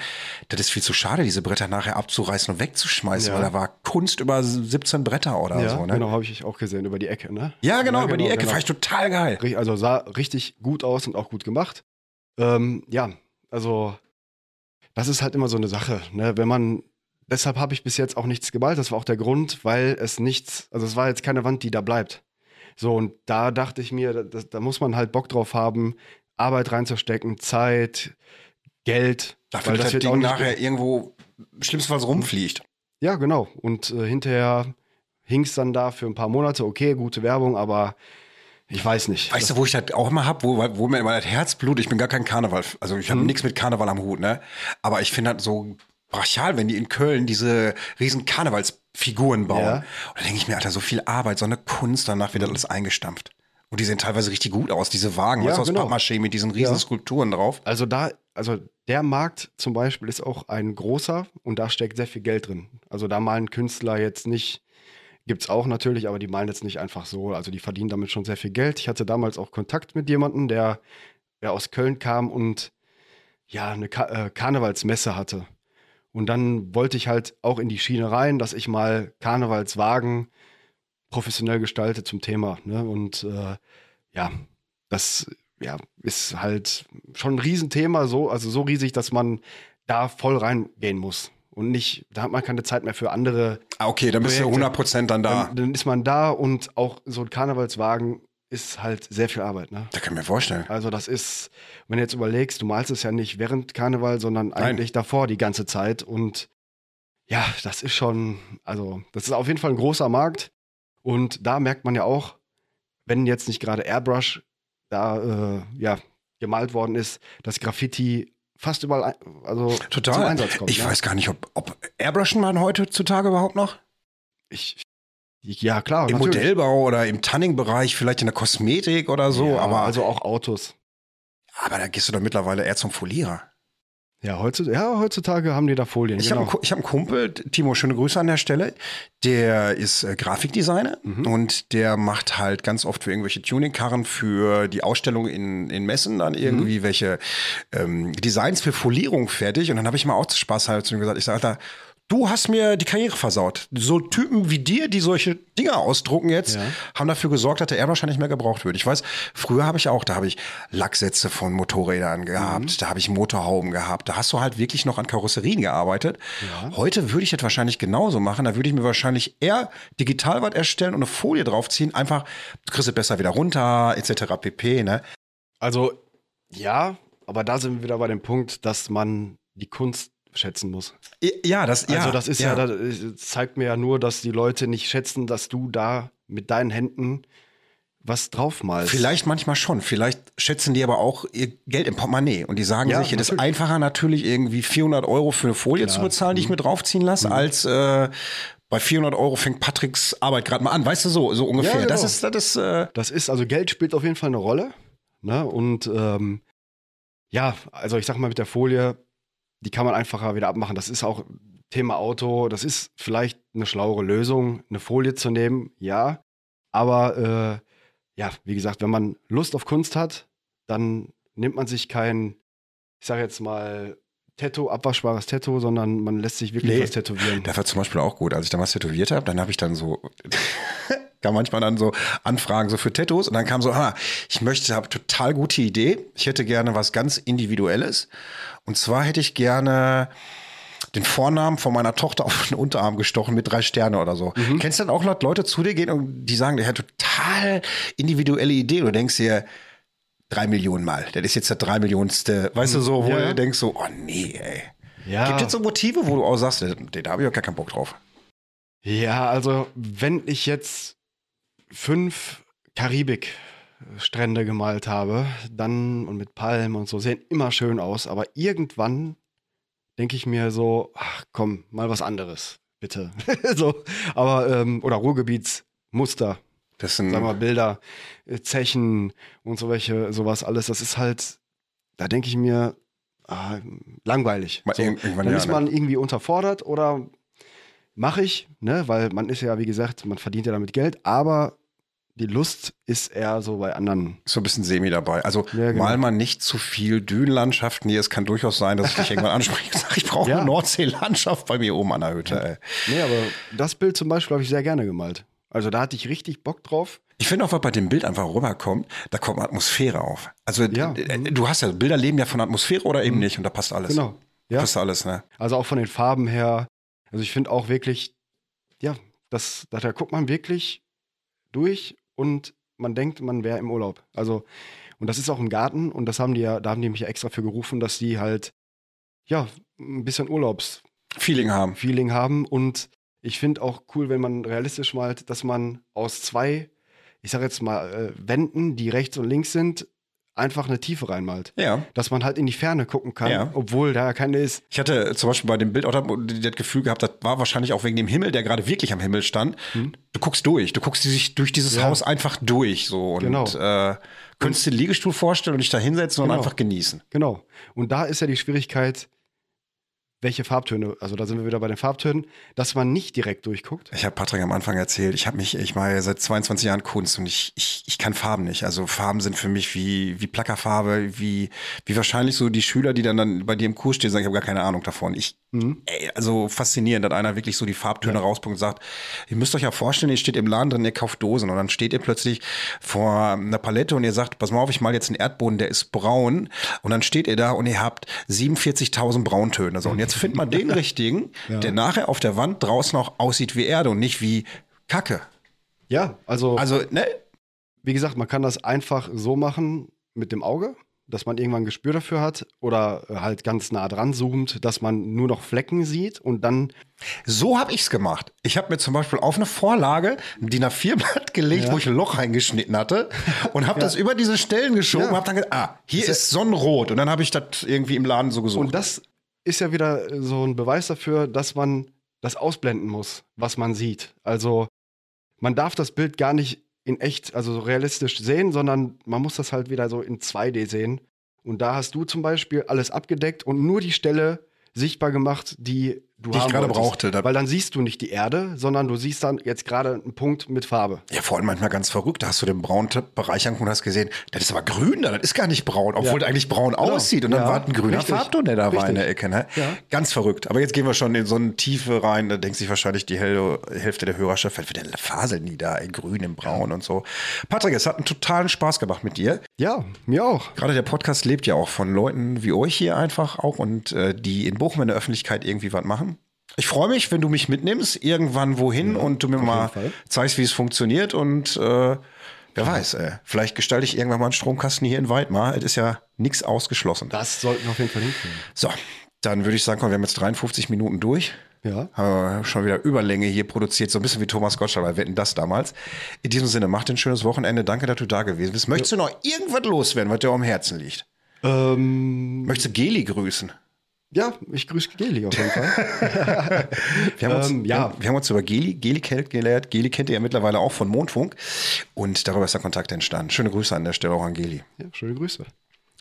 B: das ist viel zu schade, diese Bretter nachher abzureißen und wegzuschmeißen,
C: Ja.
B: weil da war Kunst über 17 Bretter oder
C: ja,
B: so. Ne?
C: genau, habe ich auch gesehen, über die Ecke, ne?
B: Ja, genau, über die Ecke.
C: genau.
B: Fand ich total geil.
C: Also sah richtig gut aus und auch gut gemacht. Ähm, ja, also das ist halt immer so eine Sache, ne? Wenn man, deshalb habe ich bis jetzt auch nichts gemalt. Das war auch der Grund, weil es nichts, also es war jetzt keine Wand, die da bleibt. So, und da dachte ich mir, da, da muss man halt Bock drauf haben, Arbeit reinzustecken, Zeit, Geld.
B: Dafür,
C: weil
B: dass das
C: wird
B: Ding
C: auch
B: nachher irgendwo schlimmstenfalls rumfliegt.
C: Ja, genau. Und äh, hinterher hing es dann da für ein paar Monate. Okay, gute Werbung, aber ich weiß nicht.
B: Weißt du, wo ich das auch immer hab, wo, wo mir immer das Herz blutet? Ich bin gar kein Karneval, also ich
C: Mhm.
B: habe nichts mit Karneval am Hut, ne? Aber ich finde das so brachial, wenn die in Köln diese riesen Karnevalsfiguren bauen.
C: Ja.
B: Und da denke ich mir, Alter, so viel Arbeit, so eine Kunst, danach wird das alles eingestampft. Und die sehen teilweise richtig gut aus, diese Wagen,
C: Ja,
B: weißt du, aus
C: genau.
B: Pappmaché mit diesen riesen
C: Ja.
B: Skulpturen drauf.
C: Also da, also der Markt zum Beispiel ist auch ein großer und da steckt sehr viel Geld drin. Also da malen Künstler jetzt nicht, gibt's auch natürlich, aber die malen jetzt nicht einfach so. Also die verdienen damit schon sehr viel Geld. Ich hatte damals auch Kontakt mit jemandem, der, der aus Köln kam und ja, eine Ka äh, Karnevalsmesse hatte. Und dann wollte ich halt auch in die Schiene rein, dass ich mal Karnevalswagen professionell gestalte zum Thema. Ne? Und äh, ja, das ja, ist halt schon ein Riesenthema, so, also so riesig, dass man da voll reingehen muss. Und nicht, da hat man keine Zeit mehr für andere.
B: Ah, okay, dann bist du
C: Projekte.
B: 100% dann da.
C: Dann, dann ist man da und auch so ein Karnevalswagen ist halt sehr viel Arbeit. Ne?
B: Da kann ich mir vorstellen.
C: Also das ist, wenn du jetzt überlegst, du malst es ja nicht während Karneval, sondern eigentlich davor die ganze Zeit. Und ja, das ist schon, also das ist auf jeden Fall ein großer Markt. Und da merkt man ja auch, wenn jetzt nicht gerade Airbrush da äh, ja, gemalt worden ist, dass Graffiti fast überall also zum
B: Total.
C: Einsatz kommt.
B: ich
C: ne?
B: weiß gar nicht, ob, ob Airbrushen man heutzutage überhaupt noch?
C: Ich, ja, klar.
B: Im
C: natürlich.
B: Modellbau oder im Tanning-Bereich, vielleicht in der Kosmetik oder so,
C: ja,
B: aber,
C: also auch Autos.
B: aber da gehst du doch mittlerweile eher zum Folierer.
C: Ja, heutzutage, ja, heutzutage haben die da Folien.
B: Ich
C: genau.
B: habe einen, hab einen Kumpel, Timo, schöne Grüße an der Stelle. Der ist äh, Grafikdesigner
C: Mhm.
B: und der macht halt ganz oft für irgendwelche Tuningkarren für die Ausstellung in, in Messen dann irgendwie
C: Mhm.
B: welche ähm, Designs für Folierung fertig. Und dann habe ich mal auch zu Spaß halt zu ihm gesagt, ich sage, Alter, du hast mir die Karriere versaut. So Typen wie dir, die solche Dinger ausdrucken jetzt,
C: Ja.
B: haben dafür gesorgt, dass der Airbrush nicht mehr gebraucht wird. Ich weiß, früher habe ich auch, da habe ich Lacksätze von Motorrädern gehabt,
C: Mhm.
B: da habe ich Motorhauben gehabt, da hast du halt wirklich noch an Karosserien gearbeitet. Heute würde ich das wahrscheinlich genauso machen, da würde ich mir wahrscheinlich eher digital was erstellen und eine Folie draufziehen, einfach, du kriegst es besser wieder runter, etc. pp, ne?
C: Also, ja, aber da sind wir wieder bei dem Punkt, dass man die Kunst schätzen muss.
B: Ja, das, ja.
C: also, das ist ja, das zeigt mir ja nur, dass die Leute nicht schätzen, dass du da mit deinen Händen was draufmalst.
B: Vielleicht manchmal schon. Vielleicht schätzen die aber auch ihr Geld im Portemonnaie und die sagen
C: Ja,
B: sich, es ist einfacher natürlich irgendwie 400 Euro für eine Folie
C: Klar.
B: zu bezahlen, die ich mir draufziehen lasse, als äh, bei 400 Euro fängt Patricks Arbeit gerade mal an. Weißt du so, so ungefähr.
C: Ja,
B: Das
C: genau.
B: ist, das ist, äh,
C: Das ist, also Geld spielt auf jeden Fall eine Rolle. Ne? Und ähm, ja, also ich sag mal mit der Folie, die kann man einfacher wieder abmachen. Das ist auch Thema Auto. Das ist vielleicht eine schlauere Lösung, eine Folie zu nehmen, ja. Aber äh, ja, wie gesagt, wenn man Lust auf Kunst hat, dann nimmt man sich kein, ich sag jetzt mal, Tattoo, abwaschbares Tattoo, sondern man lässt sich wirklich
B: Nee.
C: was tätowieren.
B: das war zum Beispiel auch gut. Als ich damals tätowiert habe, dann habe ich dann so kam manchmal dann so Anfragen so für Tattoos und dann kam so, ah, ich möchte, habe total gute Idee. Ich hätte gerne was ganz Individuelles. Und zwar hätte ich gerne den Vornamen von meiner Tochter auf den Unterarm gestochen mit drei Sterne oder so.
C: Mhm.
B: Kennst du dann auch Leute zu dir gehen und die sagen, der hat total individuelle Idee. Und du denkst dir, drei Millionen Mal. Das ist jetzt der drei Millionste, weißt du so, wo
C: Ja.
B: du denkst so, oh nee, ey.
C: Ja.
B: Gibt es so Motive, wo du auch sagst, da habe ich auch gar keinen Bock drauf.
C: Ja, also wenn ich jetzt fünf Karibikstrände gemalt habe, dann und mit Palmen und so, sehen immer schön aus, aber irgendwann denke ich mir so, ach komm, mal was anderes, bitte. so, aber, ähm, oder Ruhrgebietsmuster,
B: Das sind,
C: sagen wir mal Bilder, äh, Zechen und so welche, sowas alles, das ist halt, da denke ich mir, ah, langweilig. So, dann
B: ja,
C: ist
B: ne?
C: man irgendwie unterfordert oder mache ich, ne, weil man ist ja, wie gesagt, man verdient ja damit Geld, aber die Lust ist eher so bei anderen.
B: so ein bisschen Semi dabei. Also
C: Ja, genau.
B: mal mal nicht zu viel Dünenlandschaft. Nee, es kann durchaus sein, dass ich dich irgendwann anspreche und sage, ich brauche
C: Ja.
B: eine Nordseelandschaft bei mir oben an der Hütte. Ey.
C: Nee, aber das Bild zum Beispiel habe ich sehr gerne gemalt. Also da hatte ich richtig Bock drauf.
B: Ich finde auch, was bei dem Bild einfach rüberkommt, da kommt Atmosphäre auf. Also
C: Ja.
B: d- d- du hast ja, Bilder leben ja von Atmosphäre oder eben nicht und da passt alles.
C: Genau. Ja.
B: Passt alles, ne?
C: Also auch von den Farben her. Also ich finde auch wirklich, ja, das, da, da guckt man wirklich durch und man denkt, man wäre im Urlaub. Also, und das ist auch im Garten und das haben die ja, da haben die mich ja extra für gerufen, dass die halt, ja, ein bisschen Urlaubsfeeling
B: Feeling haben.
C: haben. Und ich finde auch cool, wenn man realistisch malt, dass man aus zwei, ich sag jetzt mal, äh, Wänden, die rechts und links sind, einfach eine Tiefe reinmalt.
B: Ja.
C: Dass man halt in die Ferne gucken kann,
B: Ja.
C: obwohl da ja keine ist.
B: Ich hatte zum Beispiel bei dem Bild auch das Gefühl gehabt, das war wahrscheinlich auch wegen dem Himmel, der gerade wirklich am Himmel stand. Du guckst durch, du guckst dich durch dieses
C: Ja.
B: Haus einfach durch so und
C: Genau.
B: äh, könntest dir den Liegestuhl vorstellen und dich da hinsetzen und
C: Genau.
B: einfach genießen.
C: Genau. Und da ist ja die Schwierigkeit, welche Farbtöne, also da sind wir wieder bei den Farbtönen, dass man nicht direkt durchguckt.
B: Ich habe Patrick am Anfang erzählt, ich habe mich, ich mache ja seit 22 Jahren Kunst und ich, ich, ich kann Farben nicht. Also Farben sind für mich wie, wie Plackerfarbe, wie, wie wahrscheinlich so die Schüler, die dann, dann bei dir im Kurs stehen, sagen, ich habe gar keine Ahnung davon. Ich, ey, also faszinierend, dass einer wirklich so die Farbtöne rauspumpt und sagt, ihr müsst euch ja vorstellen, ihr steht im Laden drin, ihr kauft Dosen und dann steht ihr plötzlich vor einer Palette und ihr sagt, pass mal auf, ich mal jetzt einen Erdboden, der ist braun und dann steht ihr da und ihr habt 47.000 Brauntöne. So, und jetzt findet man den richtigen, der nachher auf der Wand draußen auch aussieht wie Erde und nicht wie Kacke.
C: Ja, also,
B: Also, ne?
C: wie gesagt, man kann das einfach so machen mit dem Auge, dass man irgendwann ein Gespür dafür hat oder halt ganz nah dran zoomt, dass man nur noch Flecken sieht und dann,
B: So habe ich's gemacht. Ich habe mir zum Beispiel auf eine Vorlage ein DIN A4-Blatt gelegt,
C: Ja.
B: wo ich ein Loch reingeschnitten hatte und habe das über diese Stellen geschoben
C: Ja.
B: und habe dann gedacht, ah, hier
C: Ist
B: ist,
C: ja-
B: Sonnenrot. Und dann habe ich das irgendwie im Laden so gesucht.
C: und das ist ja wieder so ein Beweis dafür, dass man das ausblenden muss, was man sieht. Also man darf das Bild gar nicht in echt, also so realistisch sehen, sondern man muss das halt wieder so in 2D sehen. Und da hast du zum Beispiel alles abgedeckt und nur die Stelle sichtbar gemacht, die du
B: Die ich gerade brauchte. Da-
C: Weil dann siehst du nicht die Erde, sondern du siehst dann jetzt gerade einen Punkt mit Farbe.
B: ja, vor allem manchmal ganz verrückt. Da hast du den braunen Bereich angeguckt und hast gesehen, das ist aber grün da, das ist gar nicht braun, obwohl
C: Ja.
B: eigentlich braun
C: Genau.
B: aussieht. Und dann
C: Ja,
B: war ein grüner. Farbton, der da war in der Ecke. Ne?
C: Ja.
B: Ganz verrückt. Aber jetzt gehen wir schon in so eine Tiefe rein. Da denkt sich wahrscheinlich die Hälfte der Hörerschaft, was für der faseln die da in grün, in braun und so. Patrick, es hat einen totalen Spaß gemacht mit dir.
C: Ja, mir auch.
B: Gerade der Podcast lebt ja auch von Leuten wie euch hier einfach auch und äh, die in Bochum in der Öffentlichkeit irgendwie was machen. Ich freue mich, wenn du mich mitnimmst, irgendwann wohin und du mir mal
C: Fall.
B: zeigst, wie es funktioniert und äh, wer weiß, ey, vielleicht gestalte ich irgendwann mal einen Stromkasten hier in Weidmar. Es ist ja nichts ausgeschlossen.
C: Das sollten wir auf jeden Fall hinkriegen.
B: So, dann würde ich sagen, komm, wir haben jetzt 53 Minuten durch.
C: Ja.
B: Haben wir schon wieder Überlänge hier produziert, so ein bisschen wie Thomas Gottschalk bei Wetten das damals. In diesem Sinne, macht ein schönes Wochenende. Danke, dass du da gewesen bist. Möchtest du noch irgendwas loswerden, was dir am Herzen liegt?
C: Ähm,
B: Möchtest du Geli grüßen?
C: Ja, ich grüße Geli auf jeden Fall.
B: Wir haben, uns,
C: Ähm,
B: ja. wir haben uns über Geli, Geli kennt, gelehrt. Geli kennt ihr ja mittlerweile auch von Mondfunk. Und darüber ist der Kontakt entstanden. Schöne Grüße an der Stelle auch an Geli.
C: ja, schöne Grüße.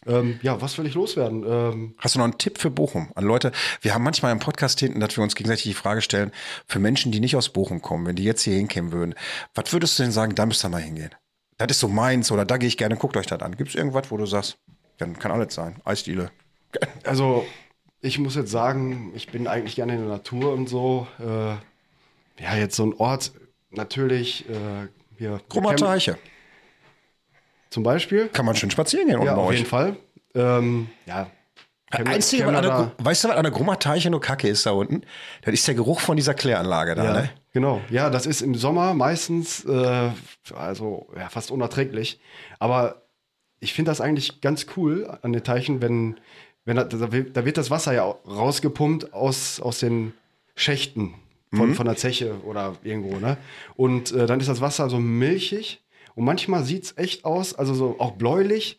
C: Ähm, ja, was will ich loswerden? Ähm,
B: Hast du noch einen Tipp für Bochum? An Leute, wir haben manchmal im Podcast hinten, dass wir uns gegenseitig die Frage stellen, für Menschen, die nicht aus Bochum kommen, wenn die jetzt hier hinkommen würden, was würdest du denn sagen, da müsst ihr mal hingehen? Das ist so meins oder da gehe ich gerne, guckt euch das an. Gibt es irgendwas, wo du sagst, kann, kann alles sein, Eisdiele.
C: also, ich muss jetzt sagen, ich bin eigentlich gerne in der Natur und so. Äh, ja, jetzt so ein Ort, natürlich, äh, hier.
B: Krummer Teiche.
C: Zum Beispiel.
B: Kann man schön spazieren gehen unten
C: Ja, auf jeden Fall. Ähm, ja. Camp-
B: Einzige,
C: Camp-
B: der, weißt du, was an der Grummer Teiche nur Kacke ist da unten? Das ist der Geruch von dieser Kläranlage da,
C: Ja,
B: ne?
C: genau. Ja, das ist im Sommer meistens äh, also ja, fast unerträglich. Aber ich finde das eigentlich ganz cool an den Teichen, wenn, wenn da, da wird da wird das Wasser ja rausgepumpt aus, aus den Schächten von, von der Zeche oder irgendwo, ne? Und äh, dann ist das Wasser so milchig und manchmal sieht es echt aus, also so auch bläulich.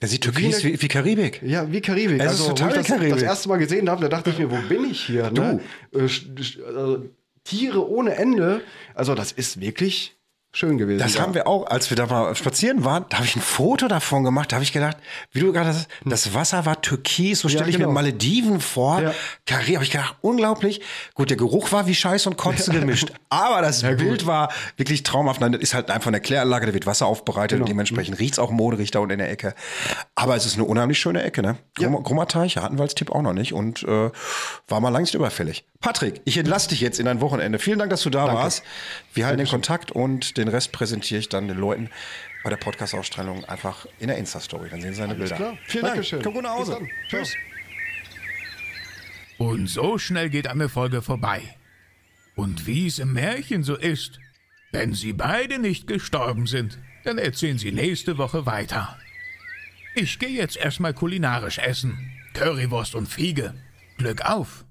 B: Der sieht türkis
C: Wie
B: wie, Karibik.
C: Ja, wie Karibik.
B: Es ist
C: also,
B: total
C: wo ich das,
B: Karibik.
C: das erste Mal gesehen habe, da dachte ich mir, wo bin ich hier? Ne? Äh, sch- sch- äh, Tiere ohne Ende. Also, das ist wirklich schön gewesen.
B: Das
C: ja.
B: haben wir auch, als wir da mal spazieren waren, da habe ich ein Foto davon gemacht, da habe ich gedacht, wie du gerade sagst, das Wasser war türkis, so
C: Ja,
B: stelle ich
C: genau.
B: mir Malediven vor.
C: Ja.
B: Karibik, habe ich gedacht, unglaublich. Gut, der Geruch war wie Scheiß und Kotze gemischt, aber das Bild war wirklich traumhaft. Nein, das ist halt einfach eine Kläranlage, da wird Wasser aufbereitet
C: Genau.
B: und dementsprechend riecht's auch moderig da unten in der Ecke. Aber es ist eine unheimlich schöne Ecke, ne?
C: Ja.
B: Grummer, Grummer Teiche hatten wir als Tipp auch noch nicht und äh, war mal längst überfällig. Patrick, ich entlasse dich jetzt in dein Wochenende. Vielen Dank, dass du da warst. Wir halten den Kontakt und den Rest präsentiere ich dann den Leuten bei der Podcast-Ausstrahlung einfach in der Insta-Story. Dann sehen sie seine Bilder.
C: klar.
B: Vielen
C: Dankeschön.
B: Dank. Komm gut nach Hause. Tschüss.
A: Und so schnell geht eine Folge vorbei. Und wie es im Märchen so ist, wenn sie beide nicht gestorben sind, dann erzählen sie nächste Woche weiter. Ich gehe jetzt erstmal kulinarisch essen. Currywurst und Fiege. Glück auf!